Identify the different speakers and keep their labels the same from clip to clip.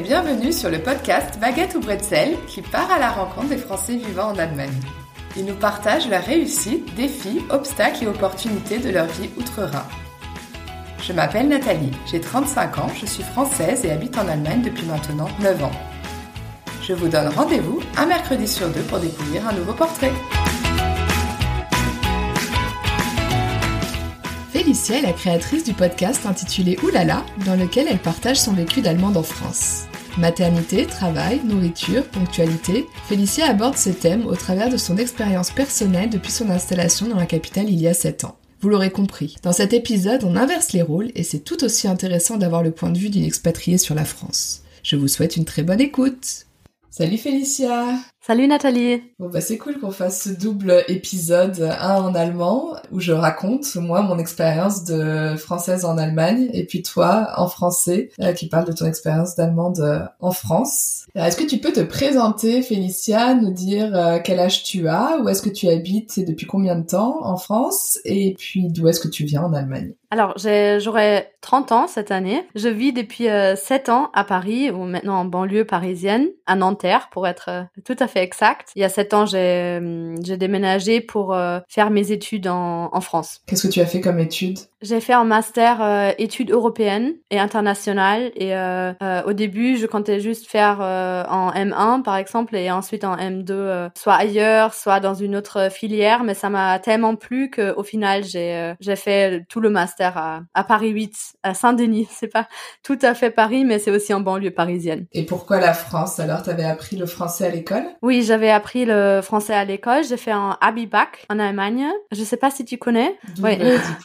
Speaker 1: bienvenue sur le podcast Baguette ou Bretzel qui part à la rencontre des Français vivant en Allemagne. Ils nous partagent leurs réussites, défis, obstacles et opportunités de leur vie outre-Rhin. Je m'appelle Nathalie, j'ai 35 ans, je suis française et habite en Allemagne depuis maintenant 9 ans. Je vous donne rendez-vous un mercredi sur deux pour découvrir un nouveau portrait. Félicia est la créatrice du podcast intitulé Oulala, dans lequel elle partage son vécu d'allemande en France. Maternité, travail, nourriture, ponctualité, Félicia aborde ce thème au travers de son expérience personnelle depuis son installation dans la capitale il y a 7 ans. Vous l'aurez compris, dans cet épisode, on inverse les rôles et c'est tout aussi intéressant d'avoir le point de vue d'une expatriée sur la France. Je vous souhaite une très bonne écoute. Salut Félicia
Speaker 2: Salut Nathalie
Speaker 1: Bon bah c'est cool qu'on fasse ce double épisode, un en allemand, où je raconte moi mon expérience de française en Allemagne, et puis toi en français, euh, qui parle de ton expérience d'allemande euh, en France. Est-ce que tu peux te présenter Félicia, nous dire euh, quel âge tu as, où est-ce que tu habites et depuis combien de temps en France, et puis d'où est-ce que tu viens en Allemagne?
Speaker 2: Alors, j'aurai 30 ans cette année. Je vis depuis 7 ans à Paris, ou maintenant en banlieue parisienne, à Nanterre, pour être tout à fait exact. Il y a sept ans, j'ai hum, j'ai déménagé pour euh, faire mes études en, en France.
Speaker 1: Qu'est-ce que tu as fait comme études?
Speaker 2: J'ai fait un master euh, études européennes et internationales. Et euh, euh au début, je comptais juste faire en M1 par exemple et ensuite en M2, soit ailleurs, soit dans une autre filière. Mais ça m'a tellement plu qu'au final, j'ai j'ai fait tout le master à, à Paris 8, à Saint-Denis. C'est pas tout à fait Paris, mais c'est aussi en banlieue parisienne.
Speaker 1: Et pourquoi la France? Alors, tu avais appris le français à l'école?
Speaker 2: Oui, j'avais appris le français à l'école. J'ai fait un Abi-Bac en Allemagne. Je sais pas si tu connais.
Speaker 1: Oui.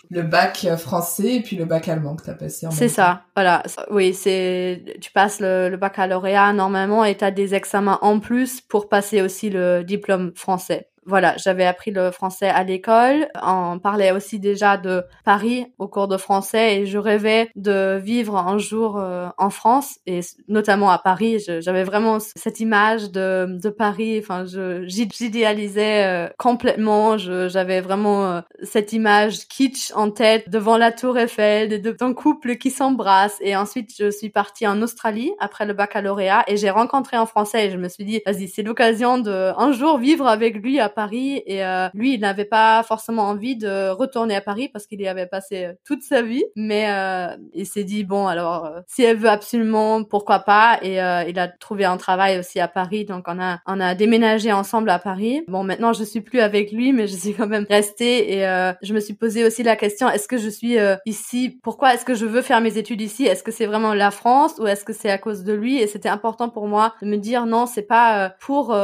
Speaker 1: Le, bac? Français et puis le bac allemand que tu as passé en
Speaker 2: C'est ça, voilà. Oui, c'est tu passes le, le baccalauréat normalement et tu as des examens en plus pour passer aussi le diplôme français voilà, j'avais appris le français à l'école. On parlait aussi déjà de Paris au cours de français et je rêvais de vivre un jour euh, en France et notamment à Paris. J'avais vraiment cette image de, de Paris. Enfin, j'idéalisais euh, complètement. J'avais vraiment euh, cette image kitsch en tête devant la Tour Eiffel, d'un couple qui s'embrasse. Et ensuite, je suis partie en Australie après le baccalauréat et j'ai rencontré un Français et je me suis dit, vas-y, c'est l'occasion de un jour vivre avec lui à Paris et euh, lui, il n'avait pas forcément envie de retourner à Paris parce qu'il y avait passé euh, toute sa vie. Mais euh, il s'est dit bon, alors si elle veut absolument, pourquoi pas? Et il a trouvé un travail aussi à Paris, donc on a on a déménagé ensemble à Paris. Bon, maintenant je suis plus avec lui, mais je suis quand même restée. Et je me suis posé aussi la question est-ce que je suis ici? Pourquoi est-ce que je veux faire mes études ici? Est-ce que c'est vraiment la France ou est-ce que c'est à cause de lui? Et c'était important pour moi de me dire non, c'est pas pour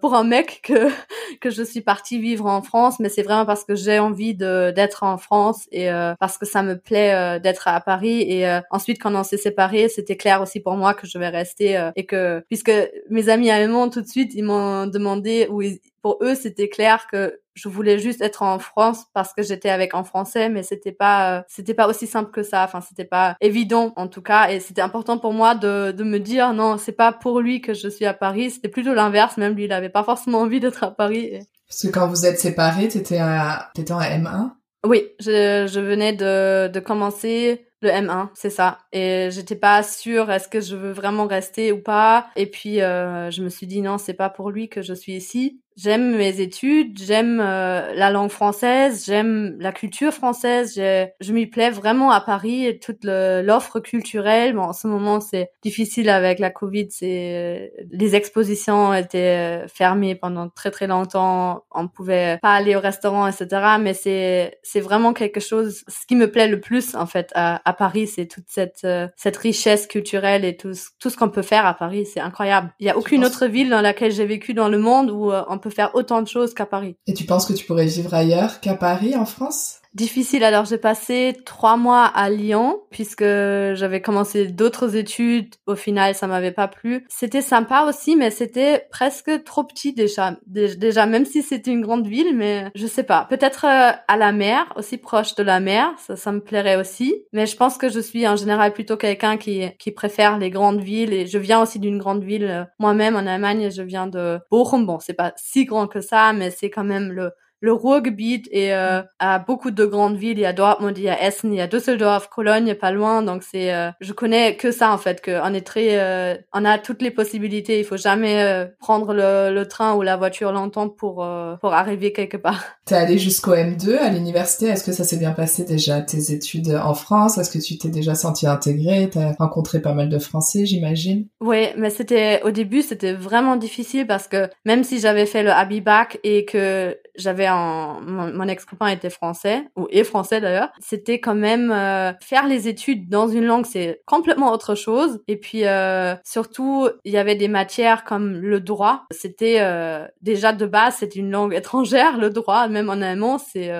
Speaker 2: pour un mec que que je je suis partie vivre en France, mais c'est vraiment parce que j'ai envie d'être en France et euh, parce que ça me plaît euh, d'être à Paris. Et euh, ensuite, quand on s'est séparés, c'était clair aussi pour moi que je vais rester et que puisque mes amis allemands tout de suite, ils m'ont demandé ou pour eux, c'était clair que je voulais juste être en France parce que j'étais avec en français, mais c'était pas, c'était pas aussi simple que ça. Enfin, c'était pas évident en tout cas, et c'était important pour moi de, de me dire non, c'est pas pour lui que je suis à Paris. C'était plutôt l'inverse. Même lui, il avait pas forcément envie d'être à Paris.
Speaker 1: Parce que quand vous êtes séparés, t'étais à, t'étais en M1.
Speaker 2: Oui, je, je venais de, de commencer le M1, c'est ça. Et j'étais pas sûre est-ce que je veux vraiment rester ou pas. Et puis euh, je me suis dit non, c'est pas pour lui que je suis ici j'aime mes études, j'aime euh, la langue française, j'aime la culture française. Je m'y plais vraiment à Paris et toute l'offre culturelle. Bon, en ce moment, c'est difficile avec la Covid. C'est les expositions étaient fermées pendant très très longtemps. On pouvait pas aller au restaurant, etc. Mais c'est c'est vraiment quelque chose. Ce qui me plaît le plus en fait à, à Paris, c'est toute cette euh, cette richesse culturelle et tout tout ce qu'on peut faire à Paris. C'est incroyable. Il y a aucune autre ville dans laquelle j'ai vécu dans le monde où euh, on peut faire autant de choses qu'à Paris.
Speaker 1: Et tu penses que tu pourrais vivre ailleurs qu'à Paris, en France?
Speaker 2: Difficile. Alors j'ai passé trois mois à Lyon puisque j'avais commencé d'autres études. Au final, ça m'avait pas plu. C'était sympa aussi, mais c'était presque trop petit déjà. Déjà, même si c'était une grande ville, mais je sais pas. Peut-être euh, à la mer, aussi proche de la mer, ça, ça me plairait aussi. Mais je pense que je suis en général plutôt quelqu'un qui qui préfère les grandes villes et je viens aussi d'une grande ville euh, moi-même en Allemagne. Je viens de Bochum. Bon, c'est pas si grand que ça, mais c'est quand même le le Ruhrgebiet et euh, à beaucoup de grandes villes. Il y a Dortmund, il y a Essen, il y a Düsseldorf, Cologne, pas loin. Donc c'est, euh, je connais que ça en fait, que on est très, euh, on a toutes les possibilités. Il faut jamais euh, prendre le, le, train ou la voiture longtemps pour pour arriver quelque part.
Speaker 1: T'es allé jusqu'au M2 à l'université. Est-ce que ça s'est bien passé déjà tes études en France? Est-ce que tu t'es déjà senti intégré T'as rencontré pas mal de Français, j'imagine.
Speaker 2: Oui, mais c'était au début c'était vraiment difficile parce que même si j'avais fait le Abibac et que j'avais un mon, ex-copain était français ou est français d'ailleurs, c'était quand même euh, faire les études dans une langue c'est complètement autre chose. Et puis euh, surtout il y avait des matières comme le droit, c'était euh, déjà de base c'est une langue étrangère le droit. Même en allemand c'est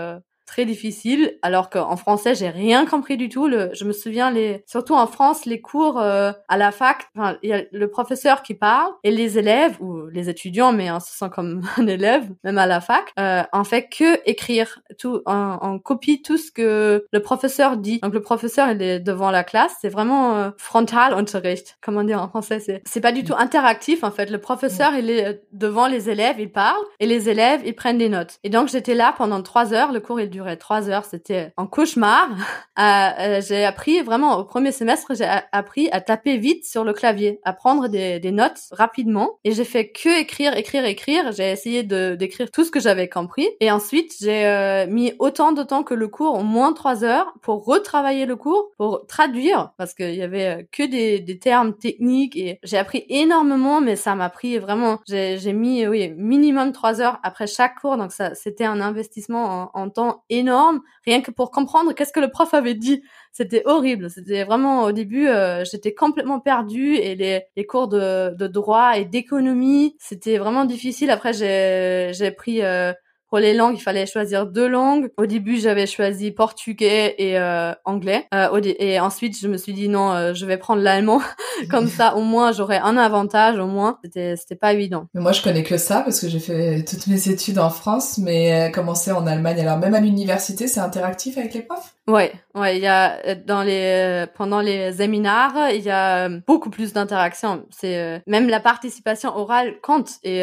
Speaker 2: très difficile, alors qu'en français, j'ai rien compris du tout. Le, je me souviens, les, surtout en France, les cours euh, à la fac, il y a le professeur qui parle et les élèves, ou les étudiants, mais on se sent comme un élève, même à la fac, euh, en fait que écrire tout, on, copie tout ce que le professeur dit. Donc le professeur, il est devant la classe, c'est vraiment euh, Frontalunterricht, comment dire en français, c'est, c'est pas du tout interactif, en fait. Le professeur, il est devant les élèves, il parle, et les élèves, ils prennent des notes. Et donc j'étais là pendant trois heures, le cours, il durait trois heures. C'était un cauchemar. Euh, euh, j'ai appris vraiment au premier semestre, j'ai appris à taper vite sur le clavier, à prendre des, des notes rapidement. Et j'ai fait que écrire, écrire, écrire. J'ai essayé de d'écrire tout ce que j'avais compris. Et ensuite, j'ai euh, mis autant de temps que le cours, au moins trois heures, pour retravailler le cours, pour traduire, parce qu'il y avait que des, des termes techniques. Et j'ai appris énormément, mais ça m'a pris vraiment. J'ai mis oui minimum trois heures après chaque cours, donc ça c'était un investissement en, en temps énorme, rien que pour comprendre qu'est-ce que le prof avait dit. C'était horrible. C'était vraiment au début, euh, j'étais complètement perdue et les, les cours de, de droit et d'économie, c'était vraiment difficile. Après, j'ai pris euh, pour les langues, il fallait choisir deux langues. Au début, j'avais choisi portugais et euh, anglais. Euh, et ensuite, je me suis dit non, euh, je vais prendre l'allemand. Comme ça, au moins, j'aurais un avantage. Au moins, c'était c'était pas évident.
Speaker 1: Mais moi, je connais que ça parce que j'ai fait toutes mes études en France, mais commencé en Allemagne. Alors même à l'université, c'est interactif avec les profs?
Speaker 2: Ouais, ouais, il y a dans les pendant les séminaires, il y a beaucoup plus d'interaction. C'est même la participation orale compte et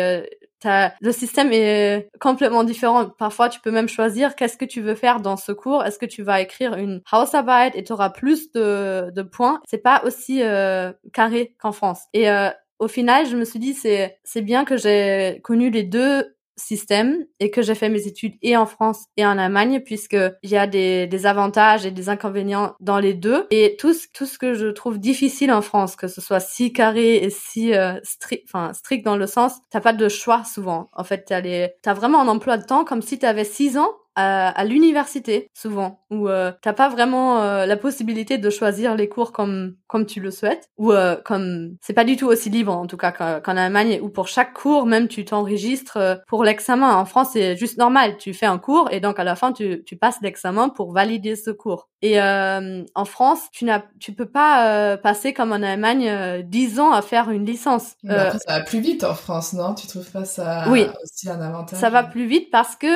Speaker 2: le système est complètement différent. Parfois, tu peux même choisir qu'est-ce que tu veux faire dans ce cours. Est-ce que tu vas écrire une Hausarbeit et tu auras plus de, de points? C'est pas aussi euh, carré qu'en France. Et euh, au final, je me suis dit c'est c'est bien que j'ai connu les deux système et que j'ai fait mes études et en France et en Allemagne puisque il y a des, des, avantages et des inconvénients dans les deux. Et tout ce, tout ce que je trouve difficile en France que ce soit si carré et si euh, strict enfin strict dans le sens t'as pas de choix souvent. En fait t'as les t'as vraiment un emploi de temps comme si t'avais six ans à, l'université souvent où euh, t'as pas vraiment euh, la possibilité de choisir les cours comme comme tu le souhaites ou euh, comme c'est pas du tout aussi libre en tout cas qu'en Allemagne où pour chaque cours même tu t'enregistres euh, pour l'examen. En France c'est juste normal tu fais un cours et donc à la fin tu tu passes l'examen pour valider ce cours. Et en France tu n'as tu peux pas passer comme en Allemagne dix ans à faire une licence.
Speaker 1: Après, ça va plus vite en France non? Tu trouves pas ça
Speaker 2: oui.
Speaker 1: aussi un avantage?
Speaker 2: Ça va plus vite parce que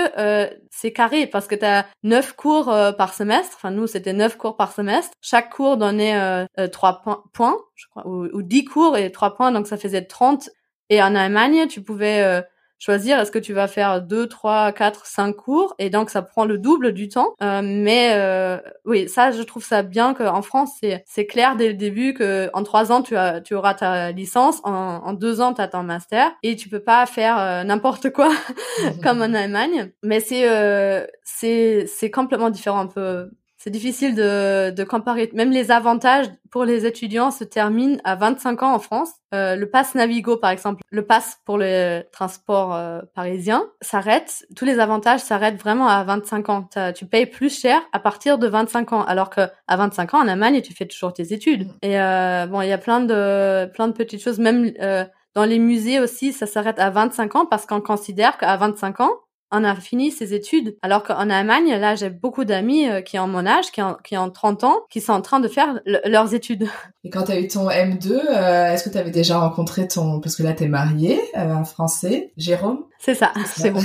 Speaker 2: c'est carré parce que tu as 9 cours euh, par semestre. Enfin, nous, c'était 9 cours par semestre. Chaque cours donnait euh, 3 euh, points, je crois, ou, ou 10 cours et 3 points, donc ça faisait 30. Et en Allemagne, tu pouvais euh, choisir est-ce que tu vas faire deux, trois, quatre, cinq cours et donc ça prend le double du temps. Euh, mais euh, oui, ça je trouve ça bien qu'en France c'est c'est clair dès le début que en trois ans tu as tu auras ta licence, en, en deux ans tu as ton master et tu peux pas faire euh, n'importe quoi comme en Allemagne. Mais c'est euh, c'est c'est complètement différent un peu c'est difficile de, de comparer. Même les avantages pour les étudiants se terminent à 25 ans en France. Euh, le pass Navigo, par exemple, le pass pour le transport euh, parisien s'arrête. Tous les avantages s'arrêtent vraiment à 25 ans. Tu payes plus cher à partir de 25 ans, alors que à 25 ans en Allemagne, tu fais toujours tes études. Et euh, bon, il y a plein de plein de petites choses. Même euh, dans les musées aussi, ça s'arrête à 25 ans parce qu'on considère qu'à 25 ans, on a fini ses études. Alors qu'en Allemagne, là, j'ai beaucoup d'amis euh, qui ont mon âge, qui ont, qui ont 30 ans, qui sont en train de faire leurs études.
Speaker 1: Et quand tu as eu ton M2, euh, est-ce que tu avais déjà rencontré ton... Parce que là, tu es marié, euh, un Français, Jérôme?
Speaker 2: C'est ça, c'est bon.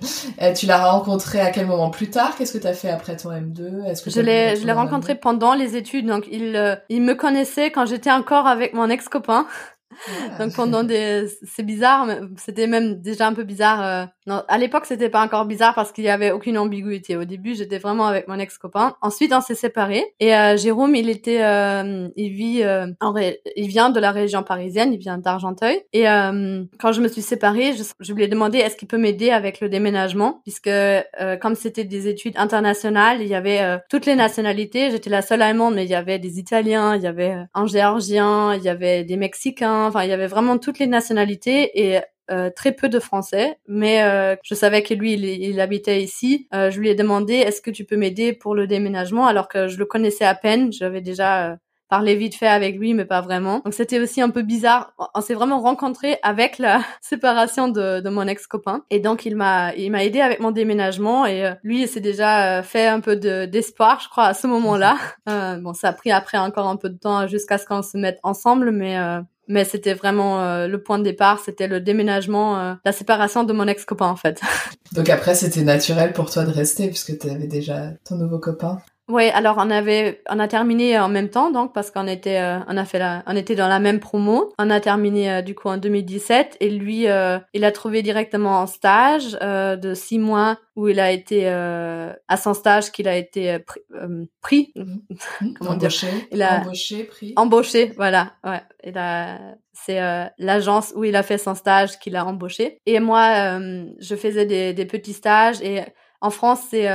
Speaker 1: tu l'as rencontré à quel moment? Plus tard? Qu'est-ce que tu as fait après ton M2
Speaker 2: Est-ce que Je l'ai je l'ai rencontré pendant les études. Donc, il, il me connaissait quand j'étais encore avec mon ex-copain. Donc pendant des, c'est bizarre, c'était même déjà un peu bizarre Non, à l'époque, c'était pas encore bizarre parce qu'il y avait aucune ambiguïté. Au début, j'étais vraiment avec mon ex-copain. Ensuite, on s'est séparés. Et euh, Jérôme, il était, euh, il vit, euh, en ré... il vient de la région parisienne, il vient d'Argenteuil. Et euh, quand je me suis séparée, je, je lui ai demandé est-ce qu'il peut m'aider avec le déménagement, puisque euh, comme c'était des études internationales, il y avait toutes les nationalités. J'étais la seule allemande, mais il y avait des Italiens, il y avait un Géorgien, il y avait des Mexicains. Enfin, il y avait vraiment toutes les nationalités. Et euh, très peu de français, mais euh, je savais que lui, il, habitait ici. Euh, je lui ai demandé, est-ce que tu peux m'aider pour le déménagement, alors que je le connaissais à peine. J'avais déjà parlé vite fait avec lui, mais pas vraiment. Donc c'était aussi un peu bizarre. On s'est vraiment rencontrés avec la séparation de, de mon ex-copain. Et donc il m'a il m'a aidé avec mon déménagement et lui il s'est déjà fait un peu de d'espoir, je crois, à ce moment-là. bon, ça a pris après encore un peu de temps jusqu'à ce qu'on se mette ensemble, mais mais c'était vraiment euh, le point de départ, c'était le déménagement, euh, la séparation de mon ex-copain en fait.
Speaker 1: Donc après, c'était naturel pour toi de rester puisque tu avais déjà ton nouveau copain?
Speaker 2: Oui, alors on avait, on a terminé en même temps, donc parce qu'on était, euh, on a fait la, on était dans la même promo. On a terminé euh, du coup en 2017 et lui, euh, il a trouvé directement un stage de six mois où il a été à son stage qu'il a été pris,
Speaker 1: mhm. comment embauché, dire, il a embauché, pris,
Speaker 2: embauché, voilà, ouais. Il a, c'est l'agence où il a fait son stage qu'il a embauché. Et moi, je faisais des, des petits stages et en France, c'est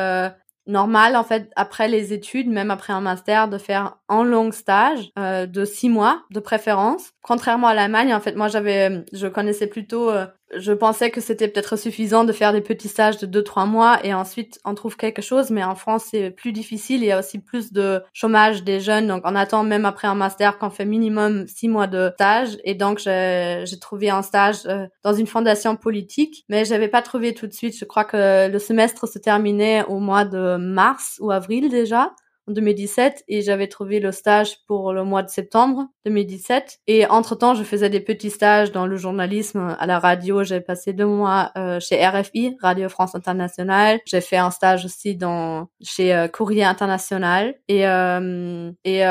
Speaker 2: normal en fait après les études, même après un master, de faire un long stage euh, de six mois de préférence. Contrairement à l'Allemagne, en fait, moi j'avais, je connaissais plutôt euh, je pensais que c'était peut-être suffisant de faire des petits stages de 2-3 mois et ensuite on trouve quelque chose, mais en France c'est plus difficile, il y a aussi plus de chômage des jeunes, donc on attend même après un master qu'on fait minimum 6 mois de stage. Et donc j'ai trouvé un stage euh, dans une fondation politique, mais j'avais pas trouvé tout de suite, je crois que le semestre se terminait au mois de mars ou avril déjà en 2017 et j'avais trouvé le stage pour le mois de septembre 2017. Et entre-temps, je faisais des petits stages dans le journalisme à la radio. J'ai passé deux mois euh, chez RFI, Radio France Internationale. J'ai fait un stage aussi dans chez euh, Courrier International. Et, euh, et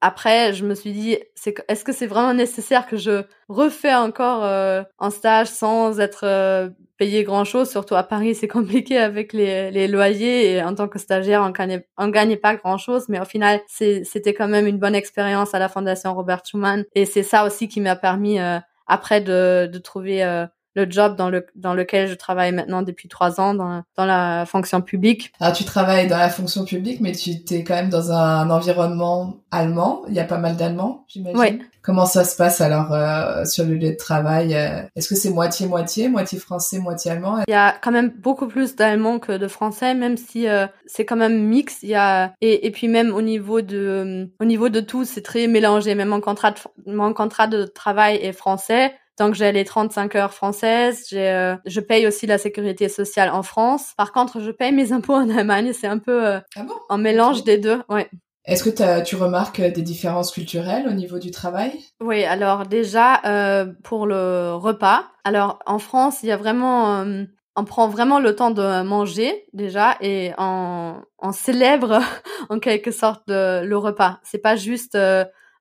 Speaker 2: après, je me suis dit, c'est, est-ce que c'est vraiment nécessaire que je refais encore un stage sans être payer grand chose, surtout à Paris, c'est compliqué avec les, les, loyers et en tant que stagiaire, on gagnait, gagnait pas grand chose, mais au final, c'était quand même une bonne expérience à la Fondation Robert Schuman et c'est ça aussi qui m'a permis euh, après de, de trouver euh, le job dans, le, dans lequel je travaille maintenant depuis trois ans dans, dans la fonction publique.
Speaker 1: Alors tu travailles dans la fonction publique, mais tu es quand même dans un environnement allemand. Il y a pas mal d'Allemands, j'imagine.
Speaker 2: Oui.
Speaker 1: Comment ça se passe alors euh, sur le lieu de travail euh, Est-ce que c'est moitié-moitié, moitié français, moitié allemand?
Speaker 2: Il y a quand même beaucoup plus d'Allemands que de Français, même si euh, c'est quand même mix. Il y a et, et puis même au niveau de au niveau de tout, c'est très mélangé. Même mon contrat de, mon contrat de travail est français donc j'ai les 35 heures françaises, j'ai, euh, je paye aussi la sécurité sociale en France. Par contre, je paye mes impôts en Allemagne. C'est un peu euh, ah un mélange des deux. Ouais.
Speaker 1: Est-ce que tu remarques des différences culturelles au niveau du travail?
Speaker 2: Oui, alors déjà euh, pour le repas. Alors en France, il y a vraiment euh, on prend vraiment le temps de manger déjà et on, on célèbre en quelque sorte le repas. C'est pas juste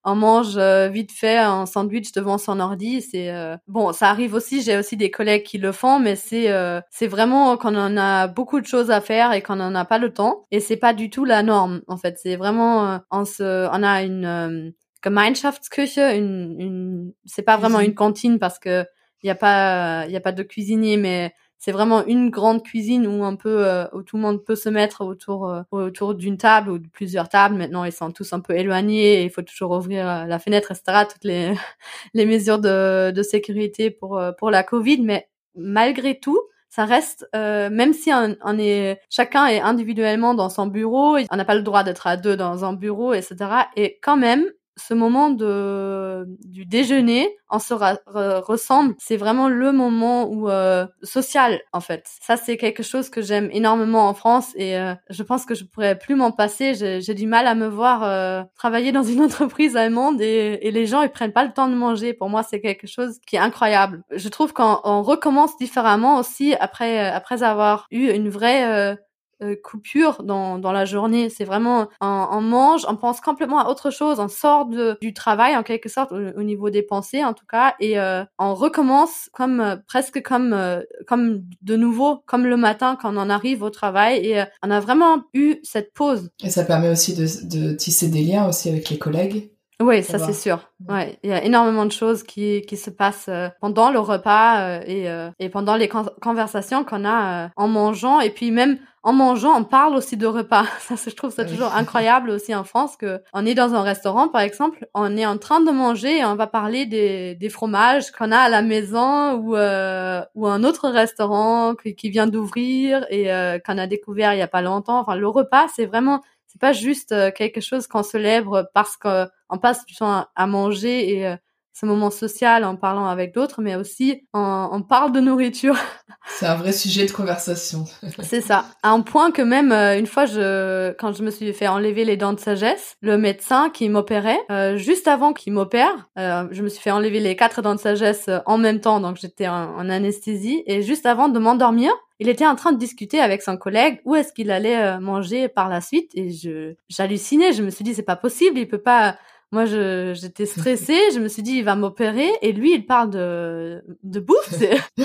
Speaker 2: on mange euh, vite fait un sandwich devant son ordi. C'est euh, bon, ça arrive aussi. J'ai aussi des collègues qui le font, mais c'est euh, c'est vraiment quand on a beaucoup de choses à faire et qu'on n'en a pas le temps. Et c'est pas du tout la norme en fait. C'est vraiment on se on a une Gemeinschaftsküche, une, une c'est pas vraiment une cantine parce que il y a pas il y a pas de cuisinier, mais c'est vraiment une grande cuisine où un peu euh, où tout le monde peut se mettre autour euh, autour d'une table ou de plusieurs tables. Maintenant, ils sont tous un peu éloignés il faut toujours ouvrir euh, la fenêtre, etc. Toutes les les mesures de, de sécurité pour pour la Covid, mais malgré tout, ça reste, même si on, est, chacun est individuellement dans son bureau, on n'a pas le droit d'être à deux dans un bureau, etc. Et quand même, ce moment de du déjeuner en se ressemble. C'est vraiment le moment où euh, social en fait. Ça c'est quelque chose que j'aime énormément en France et euh, je pense que je pourrais plus m'en passer. J'ai du mal à me voir euh, travailler dans une entreprise allemande et, et, les gens ils prennent pas le temps de manger. Pour moi c'est quelque chose qui est incroyable. Je trouve qu'on recommence différemment aussi après après avoir eu une vraie euh, coupure dans, dans la journée. C'est vraiment, on, on, mange, on pense complètement à autre chose, on sort de, du travail en quelque sorte au, niveau des pensées en tout cas, et euh, on recommence comme euh, presque comme euh, comme de nouveau, comme le matin quand on arrive au travail. Et on a vraiment eu cette pause.
Speaker 1: Et ça permet aussi de, de tisser des liens aussi avec les collègues.
Speaker 2: Oui, ça c'est sûr. Ouais, il y a énormément de choses qui qui se passent pendant le repas et et pendant les conversations qu'on a en mangeant et puis même en mangeant, on parle aussi de repas. Ça, je trouve ça toujours incroyable aussi en France que on est dans un restaurant, par exemple, on est en train de manger et on va parler des, des fromages qu'on a à la maison ou euh, ou un autre restaurant qui, qui vient d'ouvrir et euh, qu'on a découvert il y a pas longtemps. Enfin, le repas, c'est vraiment c'est pas juste euh, quelque chose qu'on célèbre parce qu'on passe du temps à, manger et euh, ce moment social en parlant avec d'autres, mais aussi on, parle de nourriture.
Speaker 1: C'est un vrai sujet de conversation.
Speaker 2: c'est ça. À un point que même euh, une fois, je, quand je me suis fait enlever les dents de sagesse, le médecin qui m'opérait, euh, juste avant qu'il m'opère, euh, je me suis fait enlever les quatre dents de sagesse en même temps, donc j'étais en, en, anesthésie, et juste avant de m'endormir, il était en train de discuter avec son collègue où est-ce qu'il allait manger par la suite, et je j'hallucinais. Je me suis dit c'est pas possible, il peut pas moi, j'étais stressée. je me suis dit, il va m'opérer. Et lui, il parle de, de bouffe.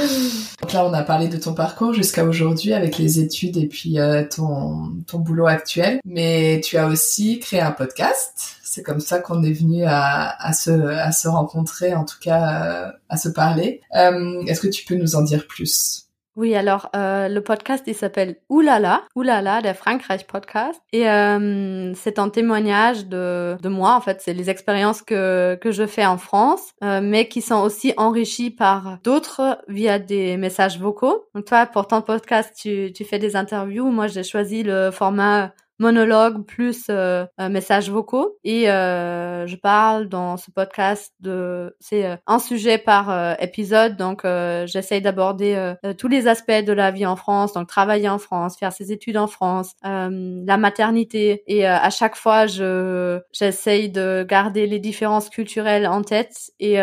Speaker 1: Donc là, on a parlé de ton parcours jusqu'à aujourd'hui avec les études et puis euh, ton, ton boulot actuel. Mais tu as aussi créé un podcast. C'est comme ça qu'on est venu à, à, se, à se rencontrer, en tout cas, euh, à se parler. Euh, Est-ce que tu peux nous en dire plus?
Speaker 2: Oui, alors euh, le podcast il s'appelle Oulala, Oulala, der Frankreich Podcast, et euh, c'est un témoignage de, de moi en fait, c'est les expériences que que je fais en France, euh, mais qui sont aussi enrichies par d'autres via des messages vocaux. Donc toi, pour ton podcast, tu tu fais des interviews. Moi, j'ai choisi le format monologue plus euh, messages vocaux. Et euh, je parle dans ce podcast de c'est euh, un sujet par euh, épisode. Donc euh, j'essaye d'aborder tous les aspects de la vie en France donc travailler en France faire ses études en France la maternité. Et à chaque fois je j'essaye de garder les différences culturelles en tête et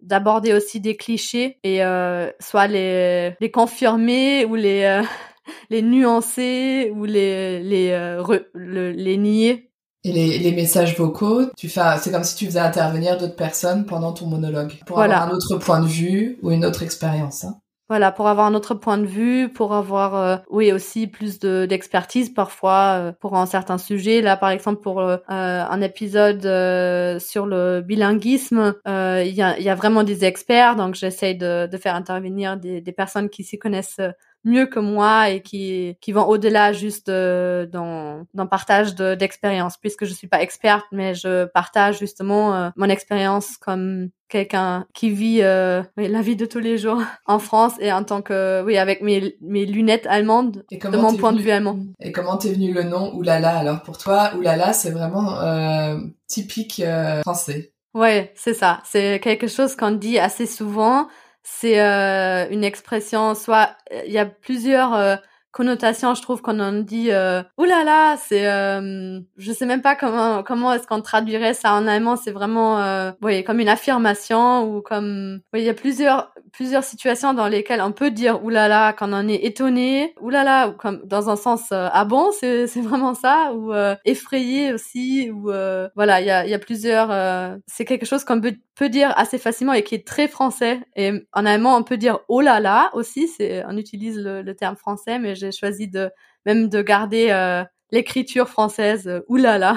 Speaker 2: d'aborder aussi des clichés et soit les les confirmer ou les les nuancer ou les les euh, les nier.
Speaker 1: Et les, les messages vocaux, tu fais, c'est comme si tu faisais intervenir d'autres personnes pendant ton monologue pour avoir un autre point de vue ou une autre expérience. Hein.
Speaker 2: Voilà, pour avoir un autre point de vue, pour avoir, euh, oui, aussi plus de d'expertise parfois euh, pour un certain sujet. Là, par exemple, pour un épisode sur le bilinguisme, il y, a, y a vraiment des experts, donc j'essaye de, de faire intervenir des, des personnes qui s'y connaissent mieux que moi et qui qui vont au-delà juste euh, dans dans partage d'expérience puisque je suis pas experte mais je partage justement euh, mon expérience comme quelqu'un qui vit euh, la vie de tous les jours en France et en tant que oui avec mes mes lunettes allemandes de mon point de vue allemand.
Speaker 1: Et comment t'es venu le nom Oulala alors pour toi Oulala c'est vraiment euh, typique français.
Speaker 2: Ouais, c'est ça. C'est quelque chose qu'on dit assez souvent c'est euh, une expression, soit il y a plusieurs connotations, je trouve qu'on en dit euh, là là, c'est euh, je sais même pas comment comment est-ce qu'on traduirait ça en allemand, c'est vraiment euh, oui, comme une affirmation ou comme oui, il y a plusieurs plusieurs situations dans lesquelles on peut dire oulala quand on est étonné, oulala ou comme dans un sens euh, ah bon, c'est c'est vraiment ça ou euh, effrayé aussi ou euh, voilà, il y a il y a plusieurs euh, c'est quelque chose qu'on peut, peut dire assez facilement et qui est très français. Et en allemand on peut dire oh là là aussi, c'est on utilise le, le terme français mais j'ai choisi de même de garder l'écriture française oulala.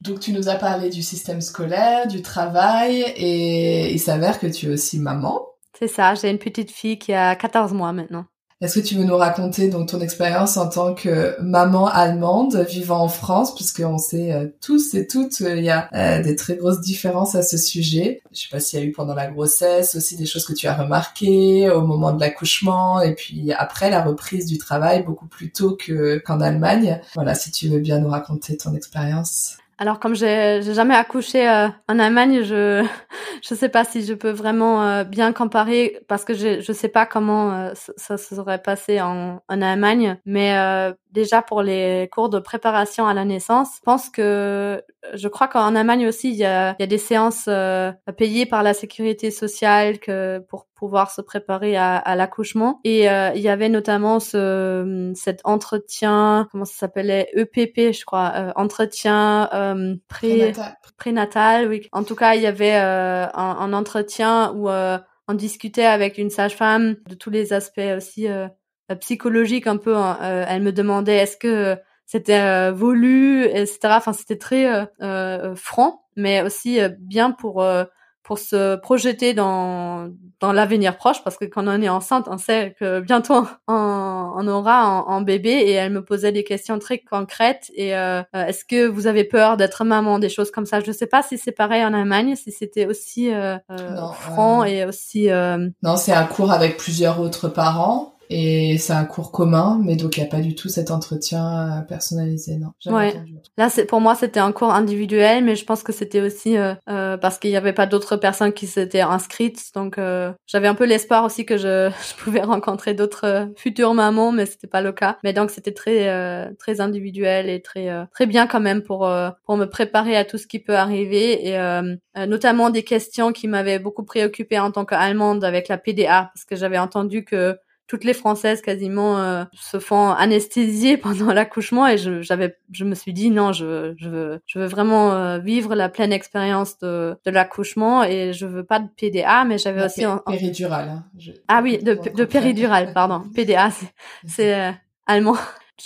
Speaker 1: Donc tu nous as parlé du système scolaire, du travail et il s'avère que tu es aussi maman.
Speaker 2: C'est ça, j'ai une petite fille qui a 14 mois maintenant.
Speaker 1: Est-ce que tu veux nous raconter donc ton expérience en tant que maman allemande vivant en France, puisqu'on sait euh, tous et toutes il y a euh, des très grosses différences à ce sujet. Je sais pas s'il y a eu pendant la grossesse aussi des choses que tu as remarquées au moment de l'accouchement et puis après la reprise du travail beaucoup plus tôt que qu'en Allemagne. Voilà, si tu veux bien nous raconter ton expérience.
Speaker 2: Alors comme j'ai jamais accouché euh, en Allemagne, je je sais pas si je peux vraiment euh, bien comparer parce que je je sais pas comment euh, ça se serait passé en en Allemagne, mais déjà pour les cours de préparation à la naissance, je pense que je crois qu'en Allemagne aussi il y a il y a des séances payées par la sécurité sociale que pour pouvoir se préparer à, à l'accouchement. Et euh, il y avait notamment ce cet entretien, comment ça s'appelait, EPP, je crois, euh, entretien euh, pré prénatal. oui. En tout cas, il y avait un, un, entretien où on discutait avec une sage-femme de tous les aspects aussi psychologiques un peu. Hein. elle me demandait est-ce que c'était voulu, etc. Enfin, c'était très franc, mais aussi bien pour pour se projeter dans dans l'avenir proche parce que quand on est enceinte on sait que bientôt on, on aura un, bébé et elle me posait des questions très concrètes et euh, euh, est-ce que vous avez peur d'être maman des choses comme ça? Je sais pas si c'est pareil en Allemagne si c'était aussi euh, franc et aussi
Speaker 1: non c'est un cours avec plusieurs autres parents et c'est un cours commun, mais donc il n'y a pas du tout cet entretien euh, personnalisé, non.
Speaker 2: Ouais. Là, c'est pour moi, c'était un cours individuel, mais je pense que c'était aussi euh, euh, parce qu'il n'y avait pas d'autres personnes qui s'étaient inscrites, donc euh, j'avais un peu l'espoir aussi que je, je pouvais rencontrer d'autres euh, futures mamans, mais c'était pas le cas. Mais donc c'était très euh, très individuel et très très bien quand même pour pour me préparer à tout ce qui peut arriver et notamment des questions qui m'avaient beaucoup préoccupée en tant qu'allemande avec la PDA parce que j'avais entendu que toutes les Françaises quasiment euh, se font anesthésier pendant l'accouchement et je, j'avais, je me suis dit non, je, je veux, je veux vraiment euh, vivre la pleine expérience de, de l'accouchement et je veux pas de PDA, mais j'avais aussi
Speaker 1: un, péridurale. Hein.
Speaker 2: Ah oui, de, de péridurale, pardon. PDA, c'est, c'est euh, allemand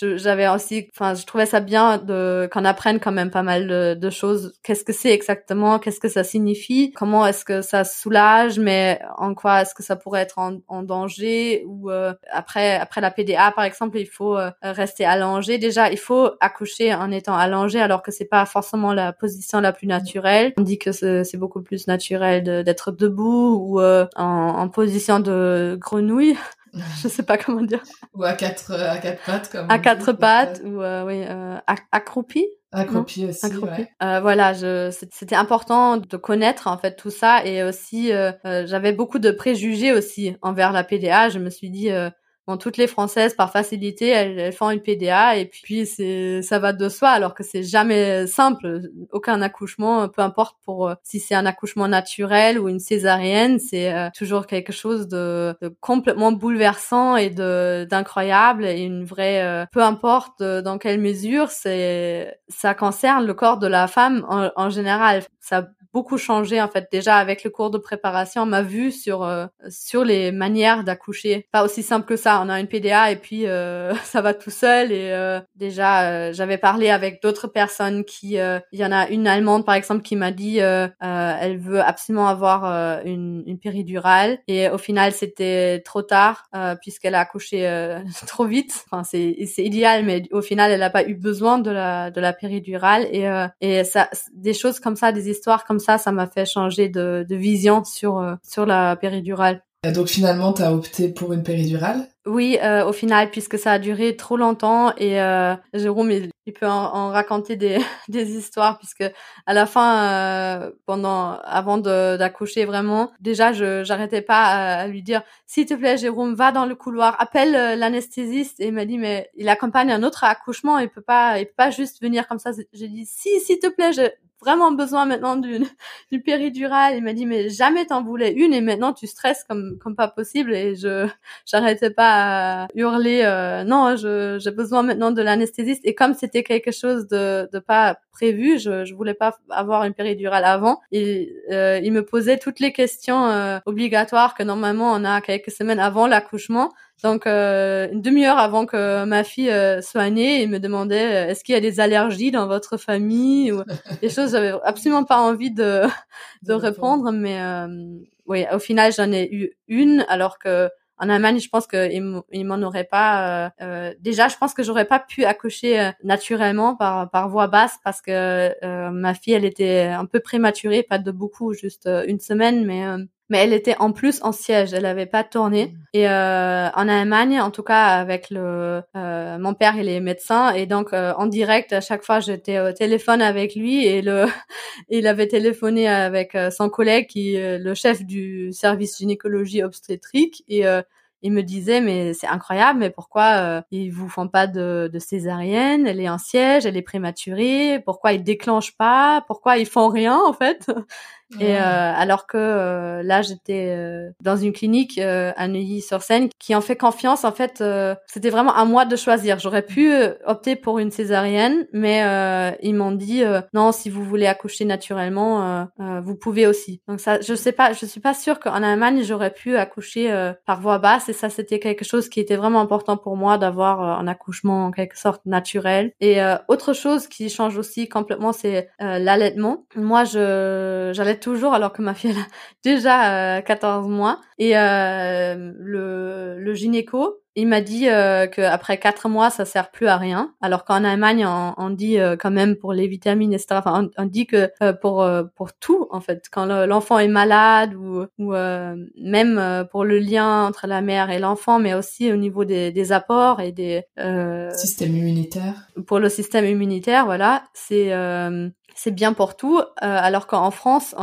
Speaker 2: j'avais aussi, enfin, je trouvais ça bien de qu'on apprenne quand même pas mal de, de choses. Qu'est-ce que c'est exactement? Qu'est-ce que ça signifie? Comment est-ce que ça soulage? Mais en quoi est-ce que ça pourrait être en, en danger? Ou euh, après, après la PDA par exemple, il faut euh, rester allongé. Déjà, il faut accoucher en étant allongé, alors que c'est pas forcément la position la plus naturelle. On dit que c'est beaucoup plus naturel d'être debout ou euh, en, en position de grenouille. je sais pas comment dire.
Speaker 1: Ou à quatre, à quatre pattes, comme.
Speaker 2: À quatre pattes, ou euh, oui, euh, accroupi.
Speaker 1: Accroupi aussi. Accroupi. Ouais.
Speaker 2: Euh, voilà, je, c'était important de connaître en fait tout ça et aussi euh, euh, j'avais beaucoup de préjugés aussi envers la PDA. Je me suis dit Bon, toutes les Françaises, par facilité, elles, font une PDA et puis ça va de soi, alors que c'est jamais simple. Aucun accouchement, peu importe pour si c'est un accouchement naturel ou une césarienne, c'est euh, toujours quelque chose de, de, complètement bouleversant et d'incroyable et une vraie. Euh, peu importe dans quelle mesure, c'est ça concerne le corps de la femme en, en général. Ça beaucoup changé en fait. Déjà avec le cours de préparation ma vue sur euh, sur les manières d'accoucher. Pas aussi simple que ça. On a une PDA et puis euh, ça va tout seul. Et euh, déjà j'avais parlé avec d'autres personnes qui il y en a une allemande par exemple qui m'a dit elle veut absolument avoir une, une péridurale. Et au final c'était trop tard puisqu'elle a accouché trop vite. Enfin c'est c'est idéal mais au final elle n'a pas eu besoin de la de la péridurale. Et et ça des choses comme ça des histoires comme ça, ça m'a fait changer de, vision sur, euh, sur la péridurale.
Speaker 1: Et donc finalement, tu as opté pour une péridurale?
Speaker 2: Oui, euh, au final, puisque ça a duré trop longtemps et euh, Jérôme, il, peut en, raconter des, des, histoires puisque à la fin, pendant, avant d'accoucher vraiment, déjà, je j'arrêtais pas à, lui dire s'il te plaît, Jérôme, va dans le couloir, appelle l'anesthésiste. Et il m'a dit mais il accompagne un autre accouchement, il peut pas, il peut pas juste venir comme ça. J'ai dit si, s'il te plaît, je, vraiment besoin maintenant d'une du péridurale. Il m'a dit mais jamais t'en voulais une et maintenant tu stresses comme comme pas possible et je j'arrêtais pas à hurler euh, non j'ai besoin maintenant de l'anesthésiste. Et comme c'était quelque chose de de pas prévu je je voulais pas avoir une péridurale avant. Et euh, il me posait toutes les questions euh, obligatoires que normalement on a quelques semaines avant l'accouchement. Donc euh, une demi-heure avant que ma fille euh, soit née, il me demandait euh, est-ce qu'il y a des allergies dans votre famille ou des choses. J'avais absolument pas envie de de répondre, mais oui, au final j'en ai eu une, alors que en Allemagne, je pense qu'il il m'en aurait pas. Euh, déjà, je pense que j'aurais pas pu accoucher naturellement par par basse parce que ma fille, elle était un peu prématurée, pas de beaucoup, juste une semaine, mais mais elle était en plus en siège, elle avait pas tourné. Mm. Et euh, en Allemagne, en tout cas avec le euh, mon père, il est médecin et donc euh, en direct à chaque fois j'étais au téléphone avec lui et le il avait téléphoné avec euh, son collègue qui est le chef du service gynécologie obstétrique. Et il me disait mais c'est incroyable mais pourquoi euh, ils vous font pas de, de, césarienne? Elle est en siège elle est prématurée. Pourquoi ils déclenchent pas? Pourquoi ils font rien en fait? Et euh, alors que euh, là, j'étais euh, dans une clinique à Neuilly-sur-Seine qui en fait confiance. En fait, c'était vraiment à moi de choisir. J'aurais pu opter pour une césarienne, mais ils m'ont dit non, si vous voulez accoucher naturellement, vous pouvez aussi. Donc ça, je sais pas, je suis pas sûre qu'en Allemagne j'aurais pu accoucher par voie basse. Et ça, c'était quelque chose qui était vraiment important pour moi d'avoir un accouchement en quelque sorte naturel. Et autre chose qui change aussi complètement, c'est l'allaitement. Moi, je j'allais toujours alors que ma fille a déjà 14 euh, mois. Et euh, le, le gynéco, il m'a dit euh, qu'après quatre mois, ça sert plus à rien. Alors qu'en Allemagne, on, dit euh, quand même pour les vitamines, etc. Enfin, on, dit que pour pour tout, en fait, quand l'enfant est malade ou, ou même pour le lien entre la mère et l'enfant, mais aussi au niveau des, des apports et des
Speaker 1: système immunitaire.
Speaker 2: Pour le système immunitaire, voilà, c'est c'est bien pour tout. Euh, alors qu'en France,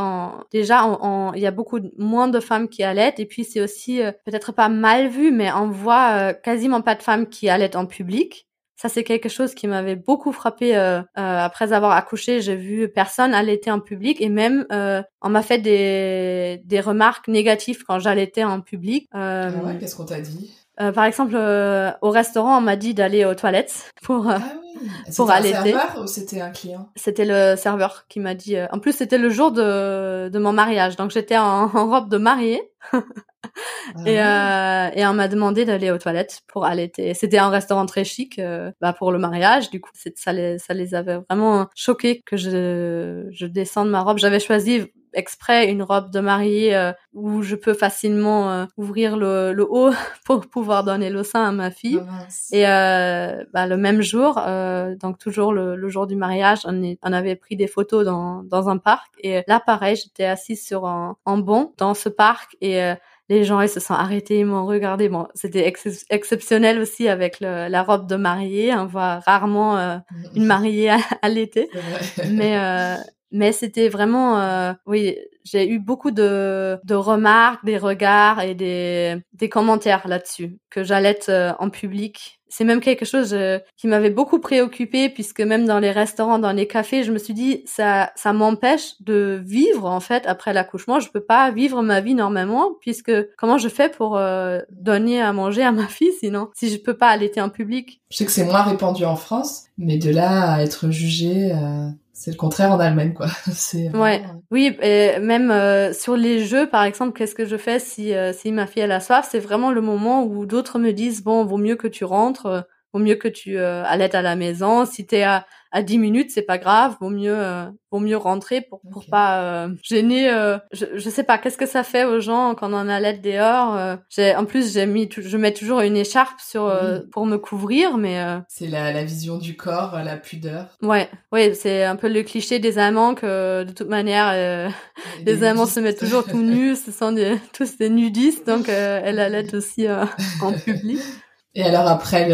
Speaker 2: déjà, il y a beaucoup moins de femmes qui allaitent. Et puis, c'est aussi euh, peut-être pas mal vu, mais on voit euh, quasiment pas de femmes qui allaitent en public. Ça, c'est quelque chose qui m'avait beaucoup frappé après avoir accouché. J'ai vu personne allaiter en public et même on m'a fait des, des remarques négatives quand j'allaitais en public.
Speaker 1: Ah ouais, qu'est-ce qu'on t'a dit?
Speaker 2: Par exemple, au restaurant, on m'a dit d'aller aux toilettes pour ah
Speaker 1: pour allaiter. C'était un serveur ou c'était un client?
Speaker 2: C'était le serveur qui m'a dit. Euh, en plus, c'était le jour de, de mon mariage, donc j'étais en, robe de mariée. et, ah. euh, et on m'a demandé d'aller aux toilettes pour allaiter. C'était un restaurant très chic euh, bah, pour le mariage. Du coup, ça les, ça les avait vraiment choqués que je, je descende ma robe. J'avais choisi exprès une robe de mariée euh, où je peux facilement euh, ouvrir le, le, haut pour pouvoir donner le sein à ma fille. Oh, et euh, bah, le même jour, donc toujours le, le, jour du mariage, on, est, on, avait pris des photos dans, dans un parc. Et là, pareil, j'étais assise sur un, un banc dans ce parc et les gens ils se sont arrêtés, ils m'ont regardé. Bon, c'était exceptionnel aussi avec le, la robe de mariée. On voit rarement une mariée à, l'été, mais mais c'était vraiment, euh, oui, j'ai eu beaucoup de, de remarques, des regards et des, des commentaires là-dessus, que j'allais euh, en public. C'est même quelque chose euh, qui m'avait beaucoup préoccupé puisque même dans les restaurants, dans les cafés, je me suis dit ça ça m'empêche de vivre en fait après l'accouchement. Je peux pas vivre ma vie normalement puisque comment je fais pour euh, donner à manger à ma fille sinon si je peux pas allaiter en public?
Speaker 1: Je sais que c'est moins répandu en France, mais de là à être jugé c'est le contraire en Allemagne quoi.
Speaker 2: C'est ouais. oui et même euh, sur les jeux par exemple qu'est-ce que je fais si euh, si ma fille elle a soif? C'est vraiment le moment où d'autres me disent bon vaut mieux que tu rentres euh, vaut mieux que tu euh, allaites à la maison. Si t'es à à 10 minutes, c'est pas grave, vaut mieux euh, vaut mieux rentrer pour pour pas euh, gêner euh, je, je sais pas qu'est-ce que ça fait aux gens quand on a l'aide dehors j'ai en plus j'ai mis je mets toujours une écharpe sur pour me couvrir mais
Speaker 1: c'est la la vision du corps, la pudeur.
Speaker 2: Ouais, ouais, c'est un peu le cliché des amants que de toute manière les amants se mettent toujours tout nus, ce sont des tous des nudistes. Donc elle allait aussi en public.
Speaker 1: Et alors après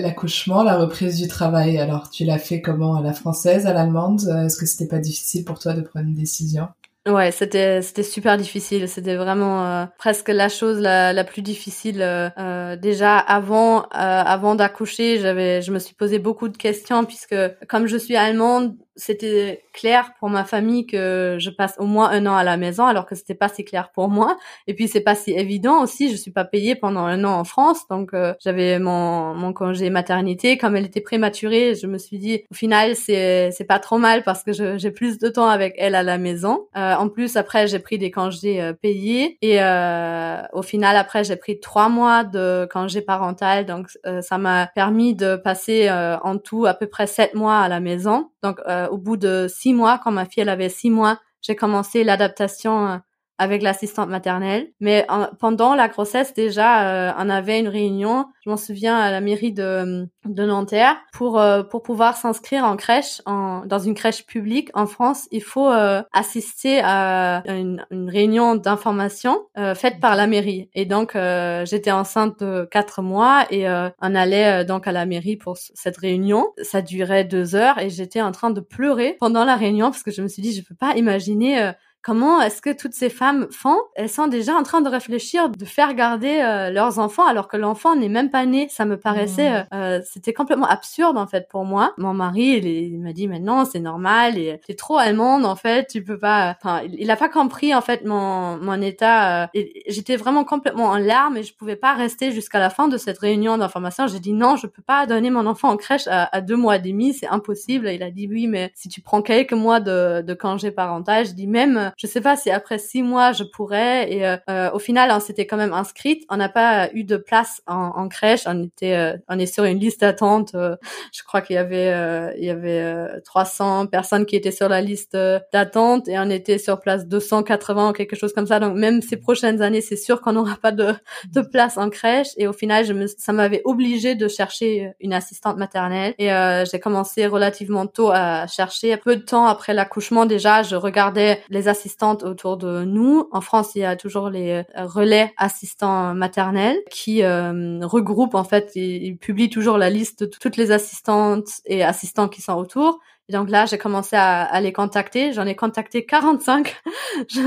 Speaker 1: l'accouchement, la reprise du travail, alors tu l'as fait comment? À la française, à l'allemande? Est-ce que c'était pas difficile pour toi de prendre une décision?
Speaker 2: Ouais, c'était c'était super difficile. C'était vraiment euh, presque la chose la, la plus difficile. Euh, euh déjà avant euh, avant d'accoucher, j'avais je me suis posé beaucoup de questions puisque comme je suis allemande, c'était clair pour ma famille que je passe au moins un an à la maison, alors que c'était pas si clair pour moi. Et puis c'est pas si évident aussi. Je suis pas payée pendant un an en France, donc euh, j'avais mon mon congé maternité. Comme elle était prématurée, je me suis dit au final c'est c'est pas trop mal parce que j'ai plus de temps avec elle à la maison. Euh, en plus après j'ai pris des congés euh, payés et euh, au final après j'ai pris trois mois de congé parental, donc ça m'a permis de passer en tout à peu près sept mois à la maison. Donc euh, au bout de six mois, quand ma fille elle avait six mois, j'ai commencé l'adaptation euh, avec l'assistante maternelle. Mais pendant la grossesse, déjà, euh, on avait une réunion, je m'en souviens, à la mairie de, Nanterre, pour, euh, pour pouvoir s'inscrire en crèche, dans une crèche publique en France. Il faut euh, assister à une, une réunion d'information faite par la mairie. Et donc, j'étais enceinte de quatre mois et on allait donc à la mairie pour cette réunion. Ça durait deux heures et j'étais en train de pleurer pendant la réunion parce que je me suis dit, je peux pas imaginer comment est-ce que toutes ces femmes font? Elles sont déjà en train de réfléchir, de faire garder euh, leurs enfants alors que l'enfant n'est même pas né. Ça me paraissait, mmh. euh, c'était complètement absurde en fait pour moi. Mon mari, il, m'a dit mais non, c'est normal et t'es trop allemande en fait, tu peux pas. Enfin, il, a pas compris en fait mon mon état. Euh, j'étais vraiment complètement en larmes et je pouvais pas rester jusqu'à la fin de cette réunion d'information. J'ai dit non, je peux pas donner mon enfant en crèche à, à deux mois et demi, c'est impossible. Il a dit oui, mais si tu prends quelques mois de, de congé parental, je dis même, je sais pas si après six mois je pourrais. Et euh, euh, au final, on s'était quand même inscrite. On n'a pas eu de place en, en crèche. On était, euh, on est sur une liste d'attente. je crois qu'il y avait, il y avait 300 personnes qui étaient sur la liste d'attente et on était sur place 280 ou quelque chose comme ça. Donc même ces prochaines années, c'est sûr qu'on n'aura pas de, de place en crèche. Et au final, je me, ça m'avait obligé de chercher une assistante maternelle. Et j'ai commencé relativement tôt à chercher. Peu de temps après l'accouchement, déjà, je regardais les assistantes autour de nous. En France, il y a toujours les euh, relais assistants maternels qui euh, regroupent, en fait, ils publient toujours la liste de toutes les assistantes et assistants qui sont autour. Donc là, j'ai commencé à, à, les contacter. J'en ai contacté 45. je,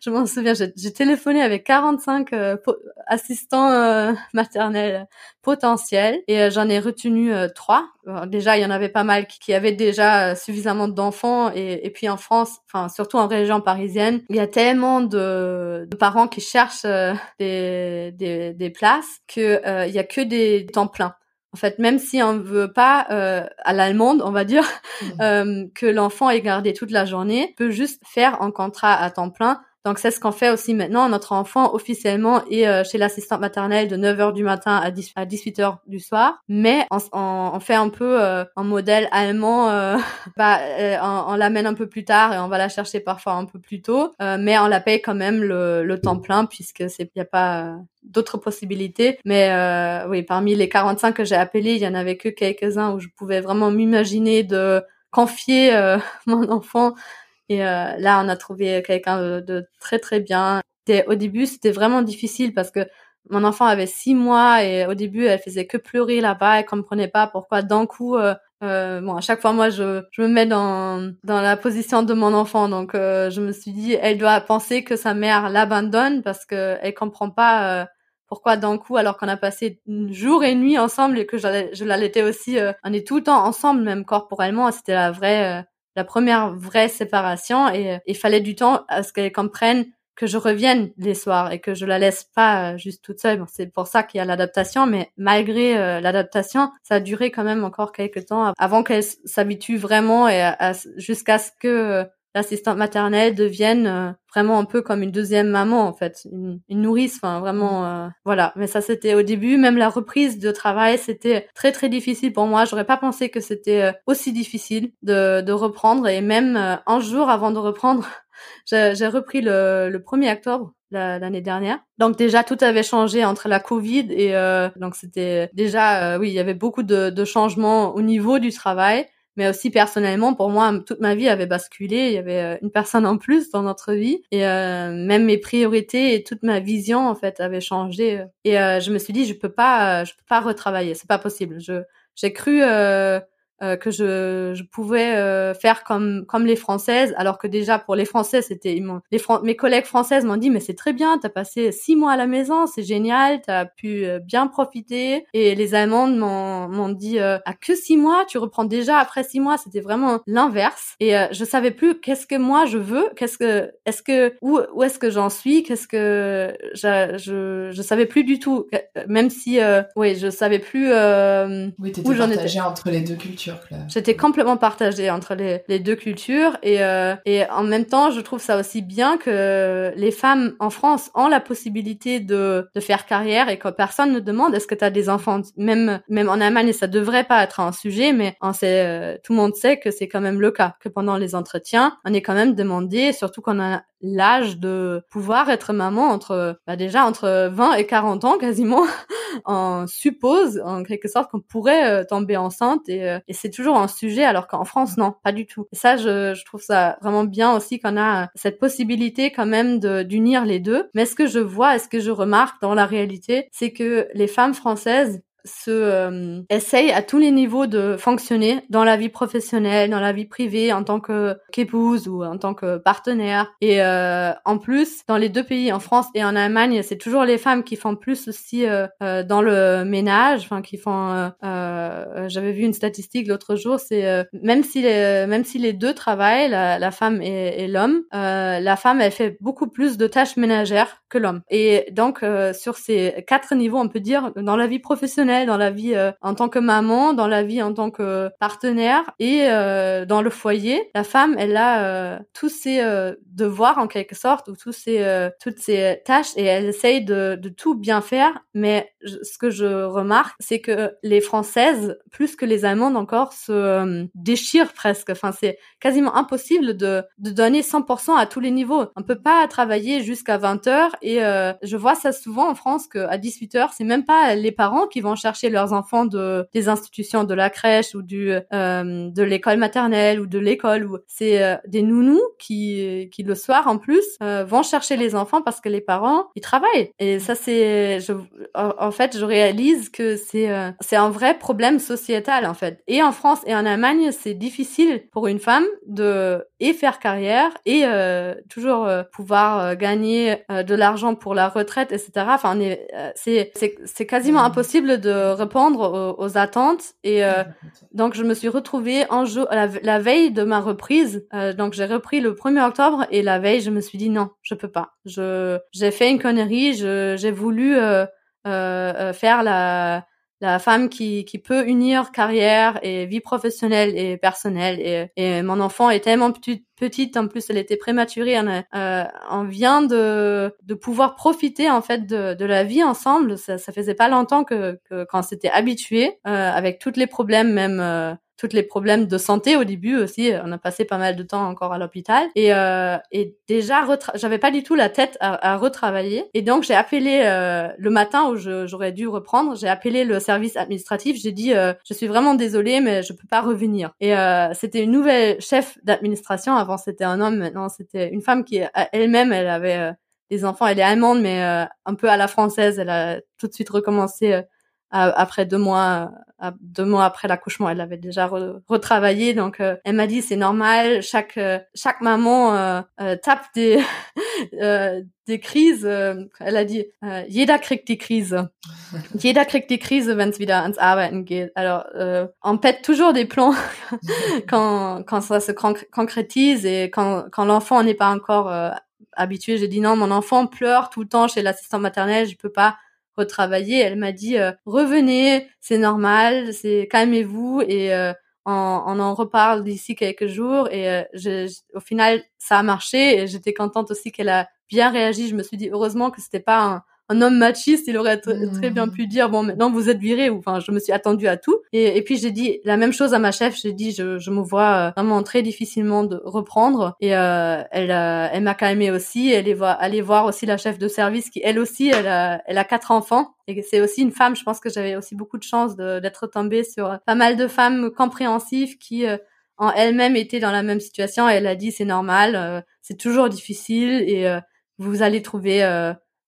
Speaker 2: je m'en souviens, j'ai téléphoné avec 45 euh, assistants euh, maternels potentiels et euh, j'en ai retenu trois. déjà, il y en avait pas mal qui, qui avaient déjà suffisamment d'enfants et, et, puis en France, enfin surtout en région parisienne, il y a tellement de, de parents qui cherchent des, des, des, places que il y a que des temps pleins. En fait, même si on veut pas euh, à l'allemande, on va dire mmh. euh, que l'enfant est gardé toute la journée, peut juste faire un contrat à temps plein donc c'est ce qu'on fait aussi maintenant. Notre enfant officiellement est euh, chez l'assistante maternelle de 9h du matin à, 18h du soir, mais on, fait un peu euh, un modèle allemand. Euh, bah, on, l'amène un peu plus tard et on va la chercher parfois un peu plus tôt, mais on la paye quand même le, le temps plein puisque c'est y a pas d'autres possibilités. Mais oui, parmi les 45 que j'ai appelés, il y en avait que quelques-uns où je pouvais vraiment m'imaginer de confier mon enfant et euh, là, on a trouvé quelqu'un de, très très bien. au début, c'était vraiment difficile parce que mon enfant avait six mois et au début, elle faisait que pleurer là-bas. Elle comprenait pas pourquoi d'un coup. Euh, euh, bon, à chaque fois, moi, je, je me mets dans, dans la position de mon enfant. Donc, euh, je me suis dit, elle doit penser que sa mère l'abandonne parce que elle comprend pas euh, pourquoi d'un coup, alors qu'on a passé jour et nuit ensemble et que je, l'allaitais aussi, on est tout le temps ensemble, même corporellement. C'était la vraie la première vraie séparation et euh, il fallait du temps à ce qu'elle comprenne que je revienne les soirs et que je la laisse pas euh, juste toute seule. c'est pour ça qu'il y a l'adaptation, mais malgré euh, l'adaptation, ça a duré quand même encore quelques temps avant qu'elle s'habitue vraiment et jusqu'à ce que l'assistante maternelle devienne euh, vraiment un peu comme une deuxième maman en fait, une, nourrice, enfin vraiment euh, voilà. Mais ça c'était au début, même la reprise de travail c'était très très difficile pour moi. J'aurais pas pensé que c'était euh, aussi difficile de, de reprendre et même un jour avant de reprendre, j'ai repris le, le 1er octobre l'année dernière. Donc déjà tout avait changé entre la Covid et donc c'était déjà oui il y avait beaucoup de, de changements au niveau du travail mais aussi personnellement pour moi toute ma vie avait basculé. Il y avait euh, une personne en plus dans notre vie. Et euh, même mes priorités et toute ma vision en fait avait changé et euh, je me suis dit je peux pas je peux pas retravailler. C'est pas possible. Je j'ai cru euh, que je, je pouvais euh, faire comme comme les françaises alors que déjà pour les français c'était les mes collègues françaises m'ont dit mais c'est très bien t'as passé six mois à la maison c'est génial t'as pu euh, bien profiter. Et les allemandes m'ont m'ont dit à que six mois tu reprends déjà après six mois c'était vraiment l'inverse. Et je savais plus qu'est-ce que moi je veux qu'est-ce que est-ce que où où est-ce que j'en suis qu'est-ce que je, je je savais plus du tout. Même si oui je savais plus
Speaker 1: oui, où j'en étais. entre les deux cultures
Speaker 2: J'étais complètement partagée entre les, les deux cultures et, euh, et en même temps, je trouve ça aussi bien que les femmes en France ont la possibilité de, de faire carrière et que personne ne demande est-ce que tu as des enfants? Même, même en Allemagne, ça devrait pas être un sujet, mais on sait, euh, tout le monde sait que c'est quand même le cas, que pendant les entretiens, on est quand même demandé, surtout qu'on a l'âge de pouvoir être maman entre bah déjà entre 20 et 40 ans quasiment on suppose en quelque sorte qu'on pourrait euh, tomber enceinte et, euh, et c'est toujours un sujet alors qu'en France non pas du tout. Et ça je, je trouve ça vraiment bien aussi qu'on a cette possibilité quand même d'unir les deux. Mais ce que je vois et ce que je remarque dans la réalité c'est que les femmes françaises se euh, essaye à tous les niveaux de fonctionner dans la vie professionnelle, dans la vie privée, en tant que qu'épouse ou en tant que partenaire. Et euh, en plus, dans les deux pays, en France et en Allemagne, c'est toujours les femmes qui font plus aussi euh, euh dans le ménage, enfin qui font. J'avais vu une statistique l'autre jour, c'est même si les, même si les deux travaillent, la, la femme et, et l'homme, la femme elle fait beaucoup plus de tâches ménagères que l'homme. Et donc sur ces quatre niveaux, on peut dire dans la vie professionnelle, dans la vie en tant que maman, dans la vie en tant que partenaire et euh, dans le foyer, la femme, elle a euh, tous ses euh, devoirs en quelque sorte ou tous ses, toutes ses tâches et elle essaye de, de tout bien faire. Mais ce que je remarque, c'est que les Françaises, plus que les Allemandes encore, se déchirent presque. Enfin, c'est quasiment impossible de, de donner 100% à tous les niveaux. On peut pas travailler jusqu'à 20 heures et je vois ça souvent en France qu'à 18 heures, c'est même pas les parents qui vont chercher leurs enfants de des institutions de la crèche ou du euh, de l'école maternelle ou de l'école ou c'est euh, des nounous qui qui le soir en plus euh, vont chercher les enfants parce que les parents ils travaillent. Et ça c'est je en fait je réalise que c'est c'est un vrai problème sociétal en fait. Et en France et en Allemagne c'est difficile pour une femme de et faire carrière et toujours pouvoir gagner de l'argent pour la retraite etc enfin c'est c'est c'est quasiment impossible de répondre aux, attentes et donc je me suis retrouvée en la, veille de ma reprise. Euh, donc j'ai repris le 1er octobre et la veille je me suis dit non, je peux pas. Je j'ai fait une connerie. j'ai voulu euh, euh, faire la la femme qui, qui peut unir carrière et vie professionnelle et personnelle. Et, et mon enfant est tellement petite, en plus elle était prématurée. On, euh, on vient de, de pouvoir profiter en fait de, de la vie ensemble. Ça, ça faisait pas longtemps que, que quand s'était habitué, euh, avec tous les problèmes même euh, toutes les problèmes de santé au début aussi. On a passé pas mal de temps encore à l'hôpital et, euh, et déjà j'avais pas du tout la tête à, retravailler et donc j'ai appelé euh, le matin où j'aurais dû reprendre. J'ai appelé le service administratif. J'ai dit euh, je suis vraiment désolée mais je peux pas revenir. Et euh, c'était une nouvelle chef d'administration. Avant c'était un homme, maintenant c'était une femme qui elle-même elle avait euh, des enfants. Elle est allemande mais euh, un peu à la française. Elle a tout de suite recommencé après deux mois, deux mois après l'accouchement, elle avait déjà retravaillé. Donc, euh, elle m'a dit c'est normal. Chaque euh, chaque maman euh, tape des des crises. elle a dit jeder kriegt die Krise. jeder kriegt die Krise, wenn es wieder ans Arbeiten geht. Alors, on pète toujours des plombs quand quand ça se concrétise et quand quand l'enfant n'est pas encore habitué. J'ai dit non, mon enfant pleure tout le temps chez l'assistant maternel, je peux pas retravailler. Elle m'a dit euh, revenez, c'est normal, c'est calmez-vous et euh, on, on, en reparle d'ici quelques jours. Et euh, je, au final, ça a marché et j'étais contente aussi qu'elle a bien réagi. Je me suis dit heureusement que c'était pas un, un homme machiste, il aurait très bien mmh. pu dire bon maintenant vous êtes viré ou enfin je me suis attendue à tout. Et, et puis j'ai dit la même chose à ma chef, j'ai dit je, je me vois euh, vraiment très difficilement de reprendre. Et euh, elle euh, elle m'a calmée aussi, elle est aller voir aussi la chef de service qui elle aussi elle a elle a quatre enfants. Et c'est aussi une femme, je pense que j'avais aussi beaucoup de chance d'être tombée sur pas mal de femmes compréhensives qui en elles-mêmes étaient dans la même situation. Et elle a dit c'est normal, c'est toujours difficile. Et vous allez trouver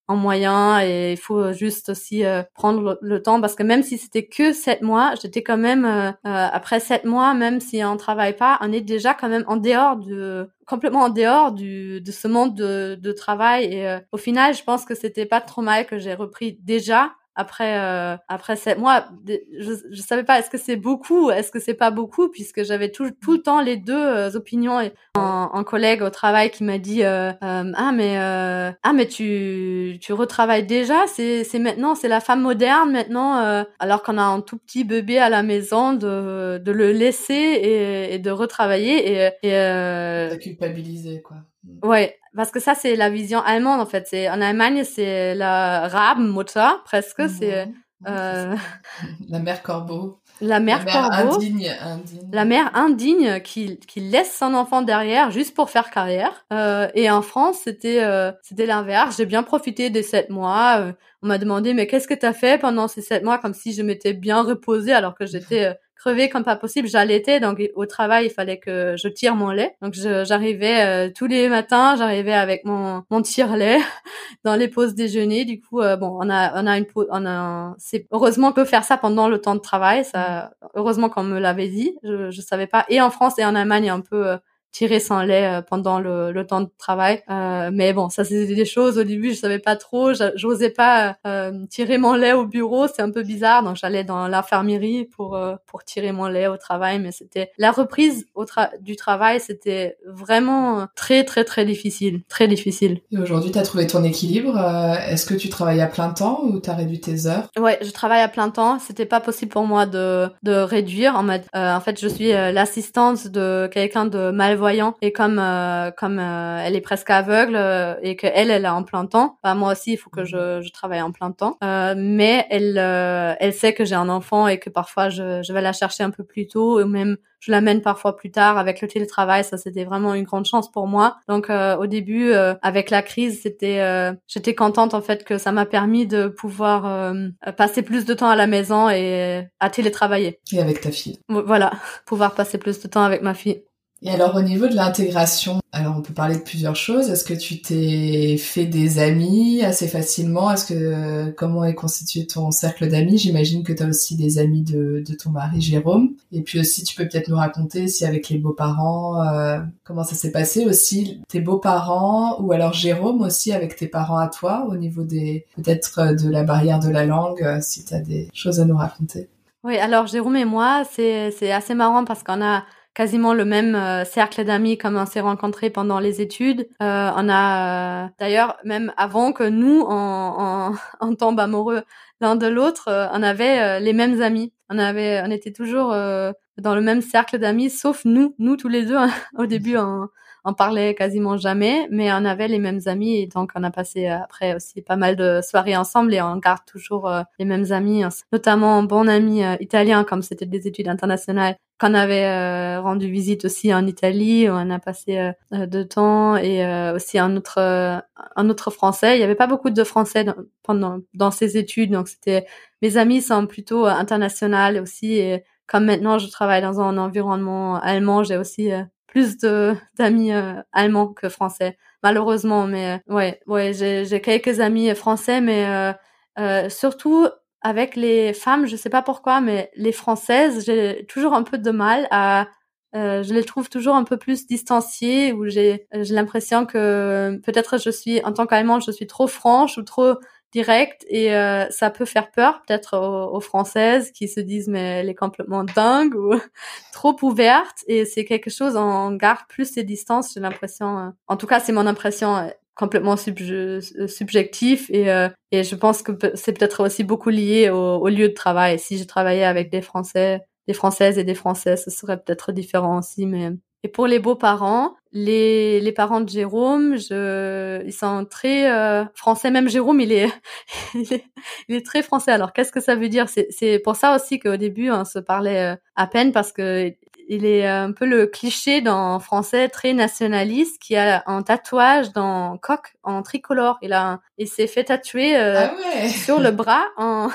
Speaker 2: en moyen et il faut juste aussi euh, prendre le, temps parce que même si c'était que sept mois, j'étais quand même euh, euh, après sept mois, même si on travaille pas, on est déjà quand même en dehors de complètement en dehors du de ce monde de, de travail et au final, je pense que c'était pas trop mal que j'ai repris déjà après euh, après sept mois je je savais pas est-ce que c'est beaucoup est-ce que c'est pas beaucoup puisque j'avais tout tout le temps les deux euh, opinions et un, un, collègue au travail qui m'a dit euh, euh ah mais euh, ah mais tu tu retravailles déjà c'est c'est maintenant c'est la femme moderne maintenant alors qu'on a un tout petit bébé à la maison de de le laisser et, et de retravailler et et
Speaker 1: culpabiliser quoi.
Speaker 2: Ouais, parce que ça c'est la vision allemande en fait. C'est en Allemagne c'est la Rabenmutter presque. C'est
Speaker 1: euh... la mère corbeau.
Speaker 2: La mère, la mère corbeau.
Speaker 1: Indigne, indigne.
Speaker 2: La mère indigne qui, qui laisse son enfant derrière juste pour faire carrière. Euh, et en France c'était euh, c'était l'inverse. J'ai bien profité des sept mois. On m'a demandé mais qu'est-ce que t'as fait pendant ces sept mois? Comme si je m'étais bien reposée alors que j'étais crevée comme pas possible. J'allaitais, donc au travail, il fallait que je tire mon lait. Donc j'arrivais euh, tous les matins, j'arrivais avec mon mon tire-lait dans les pauses déjeuner. Du coup, euh, bon, on a on a une on a c'est heureusement qu'on peut faire ça pendant le temps de travail. Ça, heureusement qu'on me l'avait dit. Je je savais pas. Et en France et en Allemagne, un peu euh, tirer sans lait euh, pendant le, le, temps de travail. Euh, mais bon, ça c'est des choses au début, je savais pas trop, j'osais pas euh, tirer mon lait au bureau, c'est un peu bizarre. Donc j'allais dans l'infirmerie pour euh, pour tirer mon lait au travail, mais c'était la reprise au du travail, c'était vraiment très très très difficile, très difficile.
Speaker 1: Et aujourd'hui, tu as trouvé ton équilibre. Euh, est-ce que tu travailles à plein temps ou tu as réduit tes heures?
Speaker 2: Ouais, je travaille à plein temps. C'était pas possible pour moi de de réduire. En, en fait, je suis l'assistante de quelqu'un de malvoyant et comme euh, comme euh, elle est presque aveugle euh, et que elle elle est en plein temps, bah moi aussi il faut que je, je travaille en plein temps. mais elle elle sait que j'ai un enfant et que parfois je, je vais la chercher un peu plus tôt ou même je l'amène parfois plus tard avec le télétravail. Ça, c'était vraiment une grande chance pour moi. Donc, euh, au début, avec la crise, c'était, euh, j'étais contente en fait que ça m'a permis de pouvoir passer plus de temps à la maison et à télétravailler.
Speaker 1: Et avec ta fille.
Speaker 2: Voilà, pouvoir passer plus de temps avec ma fille.
Speaker 1: Et alors au niveau de l'intégration, alors on peut parler de plusieurs choses. Est-ce que tu t'es fait des amis assez facilement? Est-ce que comment est constitué ton cercle d'amis? J'imagine que tu as aussi des amis de, de, ton mari Jérôme. Et puis aussi tu peux peut-être nous raconter si avec les beaux-parents euh, comment ça s'est passé aussi? Tes beaux-parents ou alors Jérôme aussi avec tes parents à toi au niveau des peut-être de la barrière de la langue euh, si tu as des choses à nous raconter?
Speaker 2: Oui, alors Jérôme et moi, c'est assez marrant parce qu'on a quasiment le même euh, cercle d'amis comme on s'est rencontrés pendant les études. Euh, on a euh, d'ailleurs même avant que nous on, on, tombe amoureux l'un de l'autre, on avait les mêmes amis. On avait, on était toujours dans le même cercle d'amis, sauf nous, nous tous les deux. au début, on, on parlait quasiment jamais, mais on avait les mêmes amis et donc on a passé euh, après aussi pas mal de soirées ensemble et on garde toujours euh, les mêmes amis, notamment un bon ami euh, italien comme c'était des études internationales qu'on avait rendu visite aussi en Italie on a passé de temps et aussi un autre un autre français. Il y avait pas beaucoup de français dans, pendant dans ces études donc c'était mes amis sont plutôt internationaux aussi et comme maintenant je travaille dans un environnement allemand, j'ai aussi plus de d'amis euh, allemands que français malheureusement mais euh, ouais ouais j'ai j'ai quelques amis français mais euh, euh, surtout avec les femmes je sais pas pourquoi mais les françaises j'ai toujours un peu de mal à je les trouve toujours un peu plus distanciées ou j'ai j'ai l'impression que peut-être je suis en tant qu'allemande je suis trop franche ou trop direct et euh, ça peut faire peur peut-être aux, françaises qui se disent mais elle est complètement dingue ou trop ouverte et c'est quelque chose on garde plus ses distances j'ai l'impression euh, en tout cas c'est mon impression euh, complètement subjectif et et je pense que c'est peut-être aussi beaucoup lié au, au, lieu de travail. Si je travaillais avec des français des françaises et des français ce serait peut-être différent aussi mais et pour les beaux-parents, les, les parents de Jérôme, je, ils sont très euh, français. Même Jérôme, il est, il est, il est très français. Alors, qu'est-ce que ça veut dire? C'est pour ça aussi qu'au début, on se parlait euh, à peine parce que il est un peu le cliché dans français très nationaliste qui a un tatouage dans coq en tricolore. Il a, il s'est fait tatouer euh, ah sur le bras en,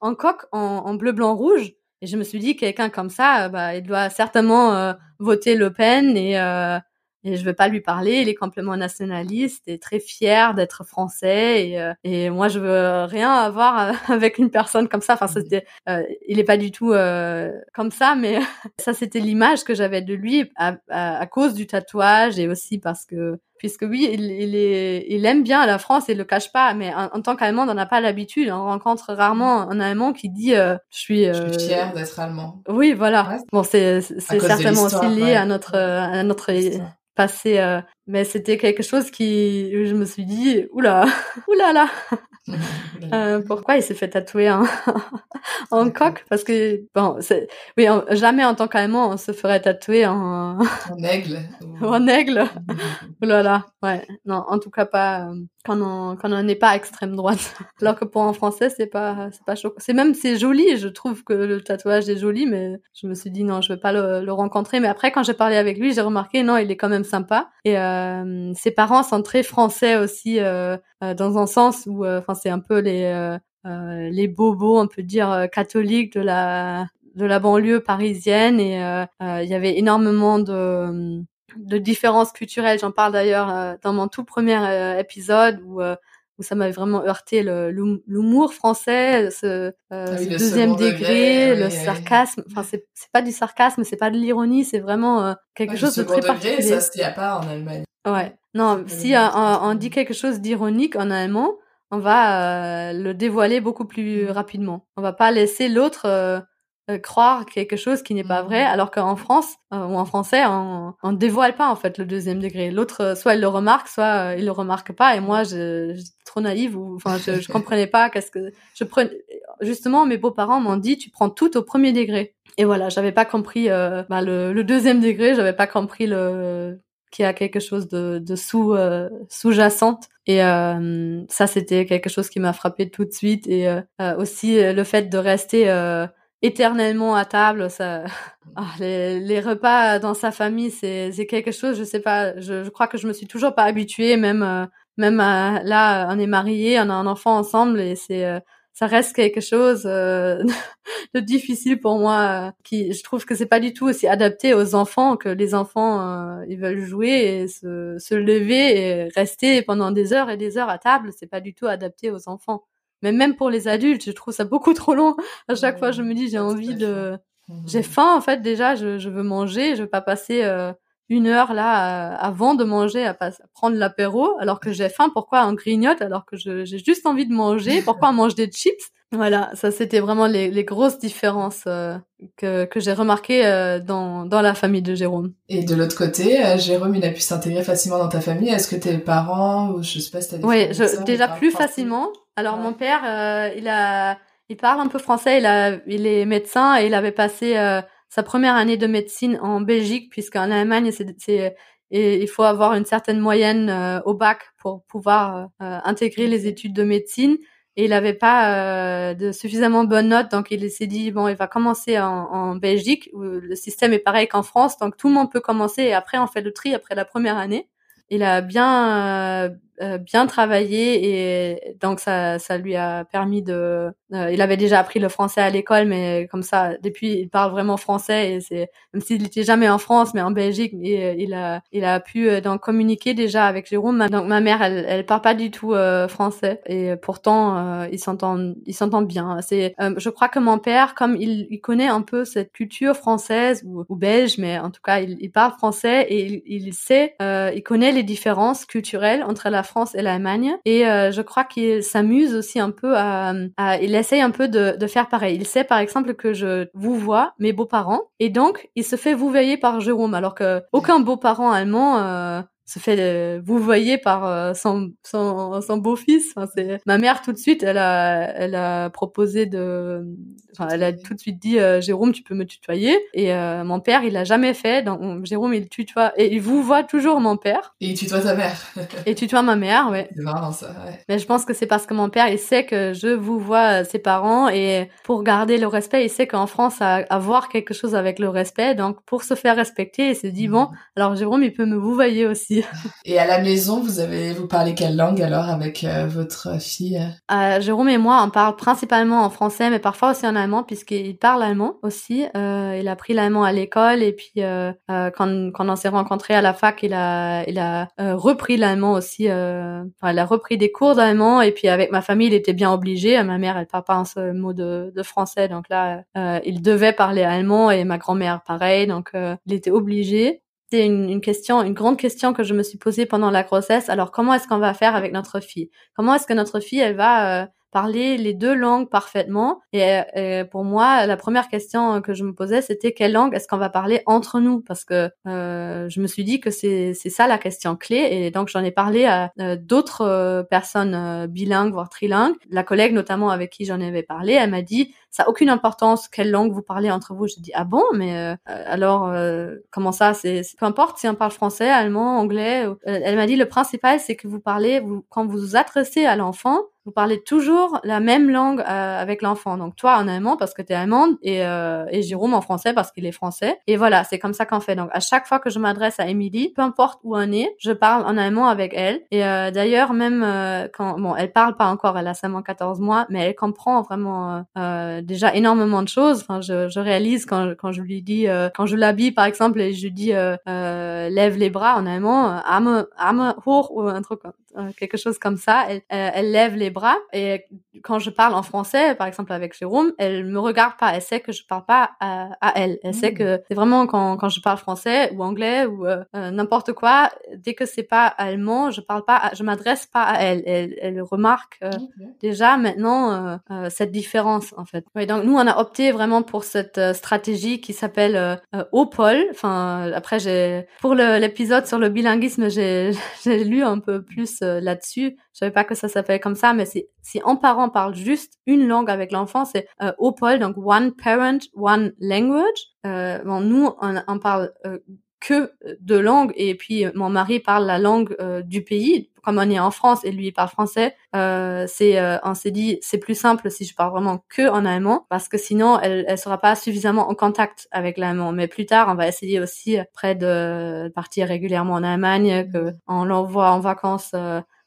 Speaker 2: en coq en, en bleu, blanc, rouge. Et je me suis dit, quelqu'un comme ça, bah, il doit certainement euh, voter Le Pen et, euh, et je vais pas lui parler. Il est complètement nationaliste et très fier d'être français. Et, euh, et moi, je veux rien avoir avec une personne comme ça. Enfin, mmh. c'était, euh, il est pas du tout comme ça, mais ça, c'était l'image que j'avais de lui à, à, cause du tatouage et aussi parce que puisque oui, il, il, est, il aime bien la France et il le cache pas, mais en, tant qu'Allemand, on n'a pas l'habitude. On rencontre rarement un Allemand qui dit euh, je suis.
Speaker 1: Euh... Je suis fier d'être Allemand.
Speaker 2: Oui, voilà. Bon, c'est c'est certainement aussi lié à notre à notre passé, euh, mais c'était quelque chose qui je me suis dit oula oula là. Euh, pourquoi il s'est fait tatouer en, en coq? Parce que bon, oui, jamais en tant qu'allemand on se ferait tatouer en
Speaker 1: en aigle.
Speaker 2: en aigle. Voilà, ouais. Non, en tout cas pas quand on quand on n'est pas extrême droite. Alors que pour un français c'est pas c'est pas choquant. C'est même c'est joli. Je trouve que le tatouage est joli, mais je me suis dit non, je vais pas le, le rencontrer. Mais après quand j'ai parlé avec lui, j'ai remarqué non, il est quand même sympa. Et euh, ses parents sont très français aussi. Euh, euh, dans un sens où, euh, enfin, c'est un peu les euh, les bobos, on peut dire catholiques de la de la banlieue parisienne et il y avait énormément de de différences culturelles. J'en parle d'ailleurs dans mon tout premier épisode où où ça m'avait vraiment heurté l'humour français, ce, ah deuxième degré, le sarcasme. Enfin, c'est pas du sarcasme, c'est pas de l'ironie, c'est vraiment quelque chose de très degré, particulier.
Speaker 1: Ça se a pas en Allemagne.
Speaker 2: Ouais. Non, si on, dit quelque chose d'ironique en allemand, on va le dévoiler beaucoup plus mmh. rapidement. On va pas laisser l'autre euh, croire quelque chose qui n'est pas vrai, mmh. alors qu'en France euh, ou en français, on, on dévoile pas en fait le deuxième degré. L'autre, euh, soit il le remarque, soit il le remarque pas. Et moi, je, j'étais trop naïve ou enfin, je, je comprenais pas qu'est-ce que je prenais. Justement, mes beaux-parents m'ont dit, tu prends tout au premier degré. Et voilà, j'avais pas compris bah, le, le, deuxième degré, j'avais pas compris le qu'il y a quelque chose de, de sous sous-jacente et ça c'était quelque chose qui m'a frappé tout de suite et aussi le fait de rester éternellement à table. Ça, ah, les, les, repas dans sa famille, c'est c'est quelque chose. Je sais pas. Je, je, crois que je me suis toujours pas habituée. Même euh, même euh, là, on est mariés, on a un enfant ensemble et c'est euh, ça reste quelque chose de difficile pour moi. qui je trouve que c'est pas du tout aussi adapté aux enfants que les enfants ils veulent jouer et se, se lever et rester pendant des heures et des heures à table. C'est pas du tout adapté aux enfants. Mais même pour les adultes, je trouve ça beaucoup trop long. À chaque fois, je me dis, j'ai envie de, j'ai faim en fait déjà. Je, je veux manger. Je veux pas passer euh, une heure là avant de manger à, prendre l'apéro alors que j'ai faim. Pourquoi on grignote alors que j'ai juste envie de manger? Pourquoi on mange des chips? Voilà, ça c'était vraiment les, les, grosses différences euh, que, que j'ai remarquées euh, dans, dans la famille de Jérôme.
Speaker 1: Et de l'autre côté, euh, Jérôme, il a pu s'intégrer facilement dans ta famille. Est-ce que tes parents, ou je sais pas si t'as
Speaker 2: Oui, déjà plus facilement. Alors mon père, il a, il parle un peu français. Il a, il est médecin et il avait passé sa première année de médecine en Belgique, puisqu'en Allemagne, c'est et il faut avoir une certaine moyenne euh, au bac pour pouvoir euh, intégrer les études de médecine. Et il n'avait pas euh, de suffisamment bonnes notes, donc il s'est dit bon, il va commencer en, en, Belgique où le système est pareil qu'en France, donc tout le monde peut commencer et après on fait le tri après la première année. Il a bien euh, bien travaillé et donc ça, ça lui a permis de. Euh, il avait déjà appris le français à l'école, mais comme ça, depuis, il parle vraiment français et c'est même s'il n'était jamais en France, mais en Belgique, et, il a, il a pu euh, donc communiquer déjà avec Jérôme. Donc ma mère, elle, elle parle pas du tout français et pourtant ils s'entendent, ils s'entendent bien. C'est, je crois que mon père, comme il, il connaît un peu cette culture française ou, ou belge, mais en tout cas, il, il parle français et il, il sait, il connaît les différences culturelles entre la France et l'Allemagne. Et euh, je crois qu'il s'amuse aussi un peu à, il essaye un peu de, faire pareil. Il sait par exemple que je vous vois mes beaux-parents et donc il se fait vous veiller par Jérôme alors que aucun beau-parent allemand euh, se fait euh, vous voyez par euh, son, son, son beau-fils. Enfin, c'est ma mère tout de suite, elle a elle a proposé de, enfin, elle a tout de suite dit euh, Jérôme, tu peux me tutoyer. Et mon père, il l'a jamais fait. Donc Jérôme, il tutoie et il vous voit toujours mon père.
Speaker 1: Et il tutoie ta mère.
Speaker 2: et tutoie ma mère, ouais.
Speaker 1: C'est marrant ça. Ouais.
Speaker 2: Mais je pense que c'est parce que mon père, il sait que je vous vois ses parents et pour garder le respect, il sait qu'en France, à avoir quelque chose avec le respect. Donc pour se faire respecter, il s'est dit mhm. bon, alors Jérôme, il peut me vous voyer aussi.
Speaker 1: Et à la maison, vous avez vous parlez quelle langue alors avec euh, votre fille?
Speaker 2: Euh, Jérôme et moi, on parle principalement en français, mais parfois aussi en allemand puisqu'il parle allemand aussi. Euh, il a pris l'allemand à l'école et puis quand, quand on s'est rencontrés à la fac, il a il a repris l'allemand aussi. enfin, il a repris des cours d'allemand et puis avec ma famille, il était bien obligé. Ma mère, elle parle pas un seul mot de, de français, donc là, il devait parler allemand et ma grand-mère pareil, donc il était obligé c'est une, une, question, une grande question que je me suis posée pendant la grossesse. Alors, comment est-ce qu'on va faire avec notre fille? Comment est-ce que notre fille, elle va euh, parler les deux langues parfaitement. Et, pour moi, la première question que je me posais, c'était quelle langue est-ce qu'on va parler entre nous? Parce que euh, je me suis dit que c'est ça la question clé. Et donc j'en ai parlé à euh, d'autres euh, personnes euh, bilingues, voire trilingues. La collègue notamment avec qui j'en avais parlé, elle m'a dit ça a aucune importance quelle langue vous parlez entre vous. Je dis ah bon, mais alors comment ça? C'est peu importe si on parle français, allemand, anglais. elle m'a dit le principal c'est que vous parlez, vous, quand vous vous adressez à l'enfant, vous parlez toujours la même langue avec l'enfant. Donc toi en allemand parce que tu es allemande et, et Jérôme en français parce qu'il est français. Et voilà, c'est comme ça qu'on fait. Donc à chaque fois que je m'adresse à Émilie, peu importe où on est, je parle en allemand avec elle. Et d'ailleurs, même quand, bon, elle parle pas encore, elle a seulement 14 mois, mais elle comprend vraiment déjà énormément de choses. Enfin, je, je réalise quand, quand je lui dis, quand je l'habille par exemple et je lui dis lève les bras en allemand, arme, arme hoch ou un truc euh, quelque chose comme ça. Elle, euh, elle, lève les bras et quand je parle en français, par exemple avec Jérôme, elle me regarde pas. Elle sait que je parle pas à, à elle. Elle sait mmh. que c'est vraiment quand, quand je parle français ou anglais ou euh, n'importe quoi, dès que c'est pas allemand, je parle pas, je m'adresse pas à elle. Elle, elle remarque déjà maintenant cette différence en fait. Ouais, donc nous on a opté vraiment pour cette stratégie qui s'appelle OPOL. Enfin après j'ai pour l'épisode sur le bilinguisme j'ai j'ai lu un peu plus euh, là-dessus. Je savais pas que ça s'appelait comme ça, mais si, un parent parle juste une langue avec l'enfant, c'est euh, OPOL, donc One Parent, One Language. Euh, bon, nous, on, on parle euh, que de langues et puis mon mari parle la langue du pays. Comme on est en France et lui il parle français euh, c'est on s'est dit c'est plus simple si je parle vraiment que en allemand parce que sinon elle elle sera pas suffisamment en contact avec l'allemand. Mais plus tard on va essayer aussi près de partir régulièrement en Allemagne que on l'envoie en vacances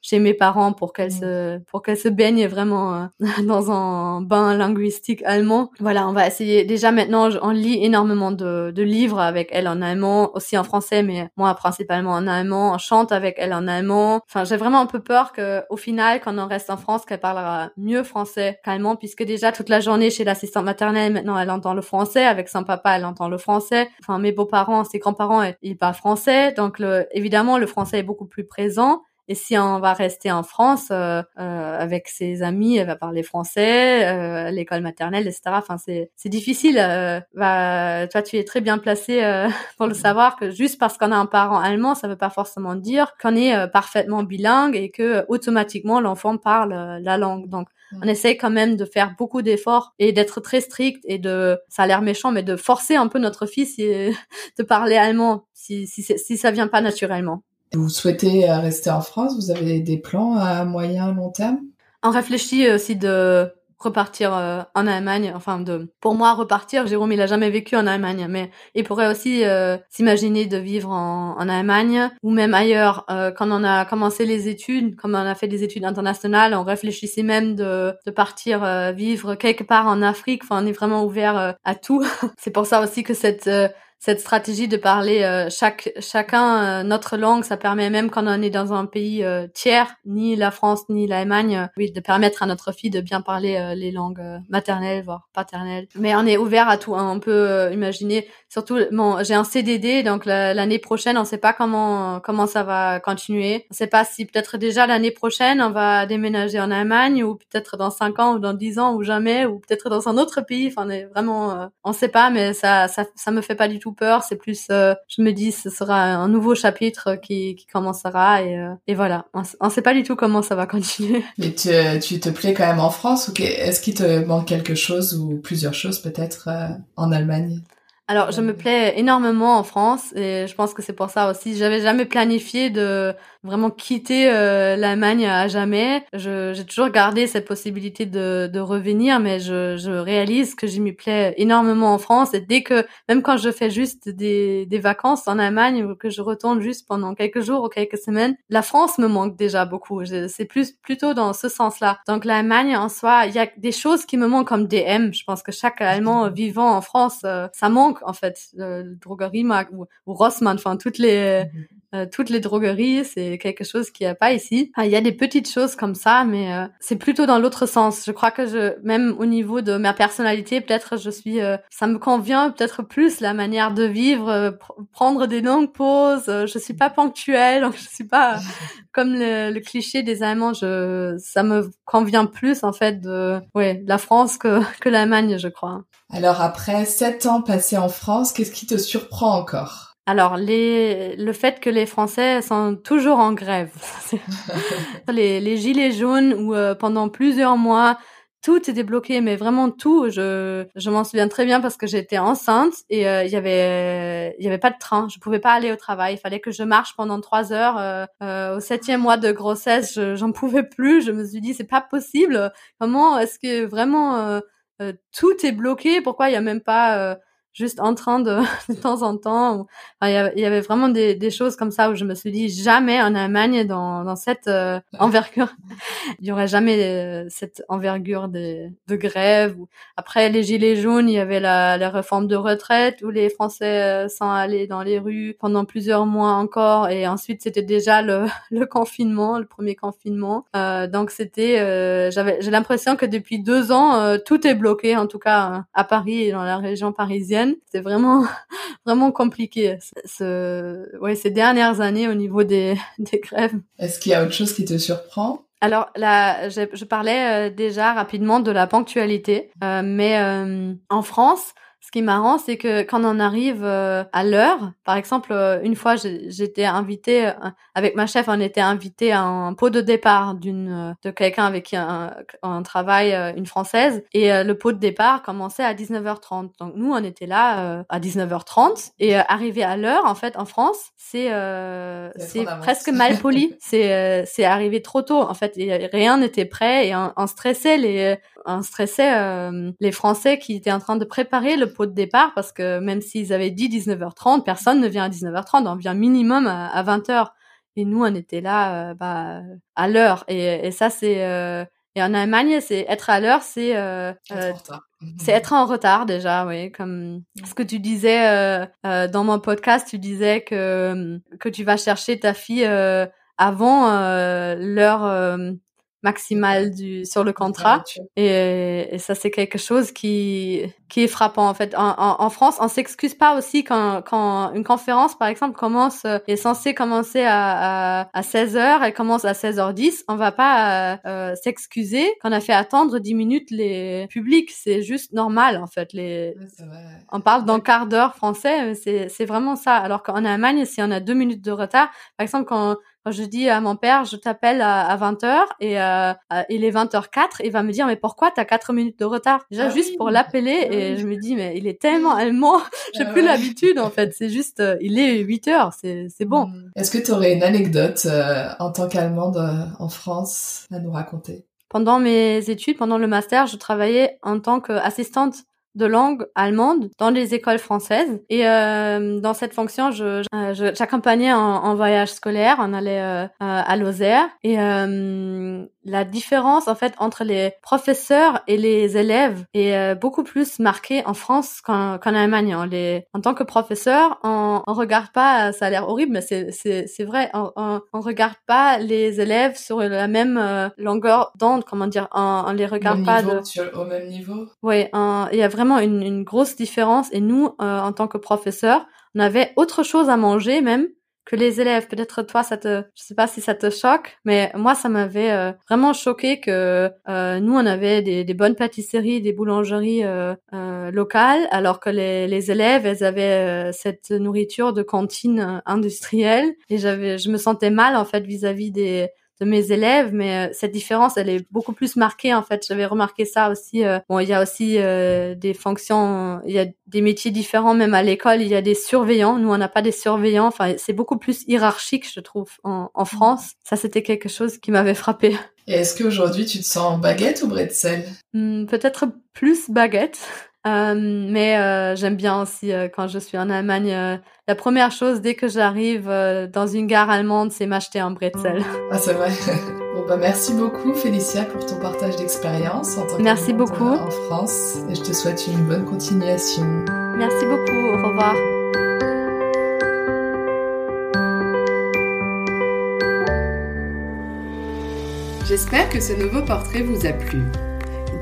Speaker 2: chez mes parents pour qu'elle se pour qu'elle se baigne vraiment euh, dans un bain linguistique allemand. Voilà, on va essayer. Déjà maintenant, on lit énormément de, de livres avec elle en allemand, aussi en français, mais moi principalement en allemand. On chante avec elle en allemand. Enfin, j'ai vraiment un peu peur que au final, quand on reste en France, qu'elle parlera mieux français qu'allemand, puisque déjà toute la journée chez l'assistante maternelle, maintenant elle entend le français. Avec son papa, elle entend le français. Enfin, mes beaux-parents, ses grands-parents, ils parlent français. Donc, le, évidemment, le français est beaucoup plus présent. Et si on va rester en France euh, euh, avec ses amis, elle va parler français, euh, l'école maternelle, etc. Enfin, c'est c'est difficile. Euh, bah, toi, tu es très bien placé euh, pour le savoir que juste parce qu'on a un parent allemand, ça veut pas forcément dire qu'on est euh, parfaitement bilingue et que automatiquement l'enfant parle la langue. Donc, on essaye quand même de faire beaucoup d'efforts et d'être très strict et de, ça a l'air méchant, mais de forcer un peu notre fils de parler allemand si, si, si ça vient pas naturellement.
Speaker 1: Vous souhaitez euh, rester en France? Vous avez des plans à moyen long terme?
Speaker 2: On réfléchit aussi de repartir euh, en Allemagne, enfin de pour moi repartir, Jérôme il a jamais vécu en Allemagne, mais il pourrait aussi euh, s'imaginer de vivre en, Allemagne ou même ailleurs. quand on a commencé les études, comme on a fait des études internationales, on réfléchissait même de partir vivre quelque part en Afrique. Enfin, on est vraiment ouvert à tout. C'est pour ça aussi que cette cette stratégie de parler euh, chaque chacun euh, notre langue, ça permet même quand on est dans un pays euh, tiers, ni la France ni l'Allemagne, oui, de permettre à notre fille de bien parler les langues maternelles voire paternelles. Mais on est ouvert à tout. Hein. On peut imaginer, surtout, bon, j'ai un CDD, donc l'année prochaine, on sait pas comment comment ça va continuer. On sait pas si peut-être déjà l'année prochaine on va déménager en Allemagne ou peut-être dans cinq ans ou dans dix ans ou jamais ou peut-être dans un autre pays. Enfin, on est vraiment, on sait pas, mais ça ça ça me fait pas du tout peur, c'est plus, euh, je me dis, ce sera un nouveau chapitre qui, qui commencera et, euh, et voilà. On, on sait pas du tout comment ça va continuer.
Speaker 1: Mais tu, tu te plais quand même en France ou est-ce qu'il te manque quelque chose ou plusieurs choses peut-être euh, en Allemagne?
Speaker 2: Alors, je me plais énormément en France et je pense que c'est pour ça aussi. J'avais jamais planifié de vraiment quitter euh, l'Allemagne à jamais. J'ai toujours gardé cette possibilité de, de revenir, mais je, je réalise que j'y me plais énormément en France. Et dès que, même quand je fais juste des, des vacances en Allemagne ou que je retourne juste pendant quelques jours ou quelques semaines, la France me manque déjà beaucoup. C'est plus plutôt dans ce sens-là. Donc l'Allemagne en soi, il y a des choses qui me manquent comme DM. Je pense que chaque Allemand vivant en France, euh, ça manque en fait. Euh, droguerie ou, ou Rossmann, enfin toutes les mhm. Euh, toutes les drogueries, c'est quelque chose qu'il n'y a pas ici. Il y a des petites choses comme ça, mais euh, c'est plutôt dans l'autre sens. Je crois que je, même au niveau de ma personnalité, peut-être je suis, euh, ça me convient peut-être plus la manière de vivre, prendre des longues pauses. je suis pas ponctuelle, donc je suis pas comme le, cliché des Allemands. Je, ça me convient plus en fait de, ouais, la France que que l'Allemagne, je crois.
Speaker 1: Alors après sept ans passés en France, qu'est-ce qui te surprend encore?
Speaker 2: Alors, les, le fait que les Français sont toujours en grève, les, les gilets jaunes où euh, pendant plusieurs mois, tout était bloqué, mais vraiment tout. Je, je m'en souviens très bien parce que j'étais enceinte et euh, il y avait, il y avait pas de train. Je pouvais pas aller au travail. Il fallait que je marche pendant trois heures. Euh, euh, au septième mois de grossesse, j'en pouvais plus. Je me suis dit, c'est pas possible. Comment est-ce que vraiment tout est bloqué? Pourquoi il y a même pas juste en train de de temps en temps. il y, avait vraiment des, des, choses comme ça où je me suis dit jamais en Allemagne dans, dans cette euh, envergure, il y aurait jamais euh, cette envergure de, de grève. Après les gilets jaunes, il y avait la, la réforme de retraite où les Français euh, sont allés dans les rues pendant plusieurs mois encore et ensuite c'était déjà le, le confinement, le premier confinement. Euh, donc c'était, j'avais j'ai l'impression que depuis deux ans tout est bloqué en tout cas à Paris et dans la région parisienne c'est vraiment, vraiment compliqué. Ce, ouais, ces dernières années au niveau des, des grèves.
Speaker 1: Est-ce qu'il y a autre chose qui te surprend?
Speaker 2: Alors là, je, je parlais euh, déjà rapidement de la ponctualité, euh, mais euh, en France, ce qui est marrant, c'est que quand on arrive euh, à l'heure, par exemple, euh, une fois, j'étais invitée euh, avec ma chef, on était invité à un pot de départ d'une de quelqu'un avec qui on, travaille, une française, et le pot de départ commençait à 19h30. Donc nous, on était là à 19h30 et arrivé à l'heure, en fait, en France, c'est c'est presque mal poli. c'est c'est arrivé trop tôt. En fait, rien n'était prêt et on, on stressait les on stressait euh, les Français qui étaient en train de préparer le pot de départ parce que même s'ils avaient dit 19h30, personne ne vient à 19h30, on vient minimum à, 20h. Et nous, on était là euh, bah, à l'heure. Et, et, ça, c'est... Euh, et en Allemagne, c'est être à l'heure, c'est c'est être en retard déjà, oui. Comme ce que tu disais dans mon podcast, tu disais que que tu vas chercher ta fille avant l'heure maximale du sur le contrat. et, et ça c'est quelque chose qui qui est frappant en fait. En, en, France on s'excuse pas aussi quand quand une conférence par exemple commence euh, est censée commencer à, à, à 16 heures elle commence à 16h10 on va pas euh, euh, s'excuser qu'on a fait attendre 10 minutes les publics. C'est juste normal en fait. Les on parle d'un quart d'heure français c'est c'est vraiment ça. Alors qu'en Allemagne si on a deux minutes de retard par exemple quand je dis à mon père, je t'appelle à, 20h et euh, il est 20h04, il va me dire mais pourquoi t'as 4 minutes de retard? Déjà ah juste pour l'appeler ah et je me dis mais il est tellement allemand, j'ai ah plus l'habitude en fait, c'est juste euh, il est 8h, c'est c'est bon. Hmm.
Speaker 1: Est-ce que tu aurais une anecdote euh, en tant qu'allemande euh, en France à nous raconter?
Speaker 2: Pendant mes études, pendant le master, je travaillais en tant qu'assistante de langue allemande dans les écoles françaises. Et euh, dans cette fonction, je, j'accompagnais en, en, voyage scolaire. On allait euh, à Lozère. Et euh, la différence, en fait, entre les professeurs et les élèves est euh, beaucoup plus marquée en France qu'en, qu'en Allemagne. On les, en tant que professeur, on, on regarde pas, ça a l'air horrible, mais c'est, c'est, c'est vrai, on, on, on, regarde pas les élèves sur la même euh, longueur d'onde, comment dire, on, on les regarde pas
Speaker 1: de... Sur, au même niveau?
Speaker 2: Oui, il y a vraiment vraiment une, grosse différence. Et nous, euh, en tant que professeurs, on avait autre chose à manger même que les élèves. Peut-être toi, ça te, je sais pas si ça te choque, mais moi, ça m'avait euh, vraiment choqué que euh, nous, on avait des, bonnes pâtisseries, des boulangeries locales, alors que les, les élèves, elles avaient cette nourriture de cantine industrielle. Et j'avais, je me sentais mal en fait vis-à-vis -vis des de mes élèves, mais euh, cette différence, elle est beaucoup plus marquée en fait. J'avais remarqué ça aussi. Euh, bon, il y a aussi euh, des fonctions, il y a des métiers différents même à l'école. Il y a des surveillants. Nous, on n'a pas des surveillants. Enfin, c'est beaucoup plus hiérarchique, je trouve, en, en France. Ça, c'était quelque chose qui m'avait frappé.
Speaker 1: Et est-ce qu'aujourd'hui, tu te sens baguette ou bretzel?
Speaker 2: Hmm, Peut-être plus baguette. Euh, mais euh, j'aime bien aussi euh, quand je suis en Allemagne. la première chose dès que j'arrive dans une gare allemande, c'est m'acheter un bretzel.
Speaker 1: Ah c'est vrai. bon bah merci beaucoup Félicia pour ton partage d'expérience en tant
Speaker 2: merci beaucoup
Speaker 1: en France et je te souhaite une bonne continuation.
Speaker 2: Merci beaucoup. Au revoir.
Speaker 1: J'espère que ce nouveau portrait vous a plu.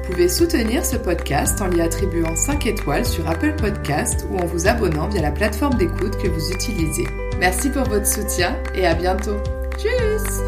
Speaker 1: Vous pouvez soutenir ce podcast en lui attribuant 5 étoiles sur Apple Podcast ou en vous abonnant via la plateforme d'écoute que vous utilisez. Merci pour votre soutien et à bientôt. Tchuss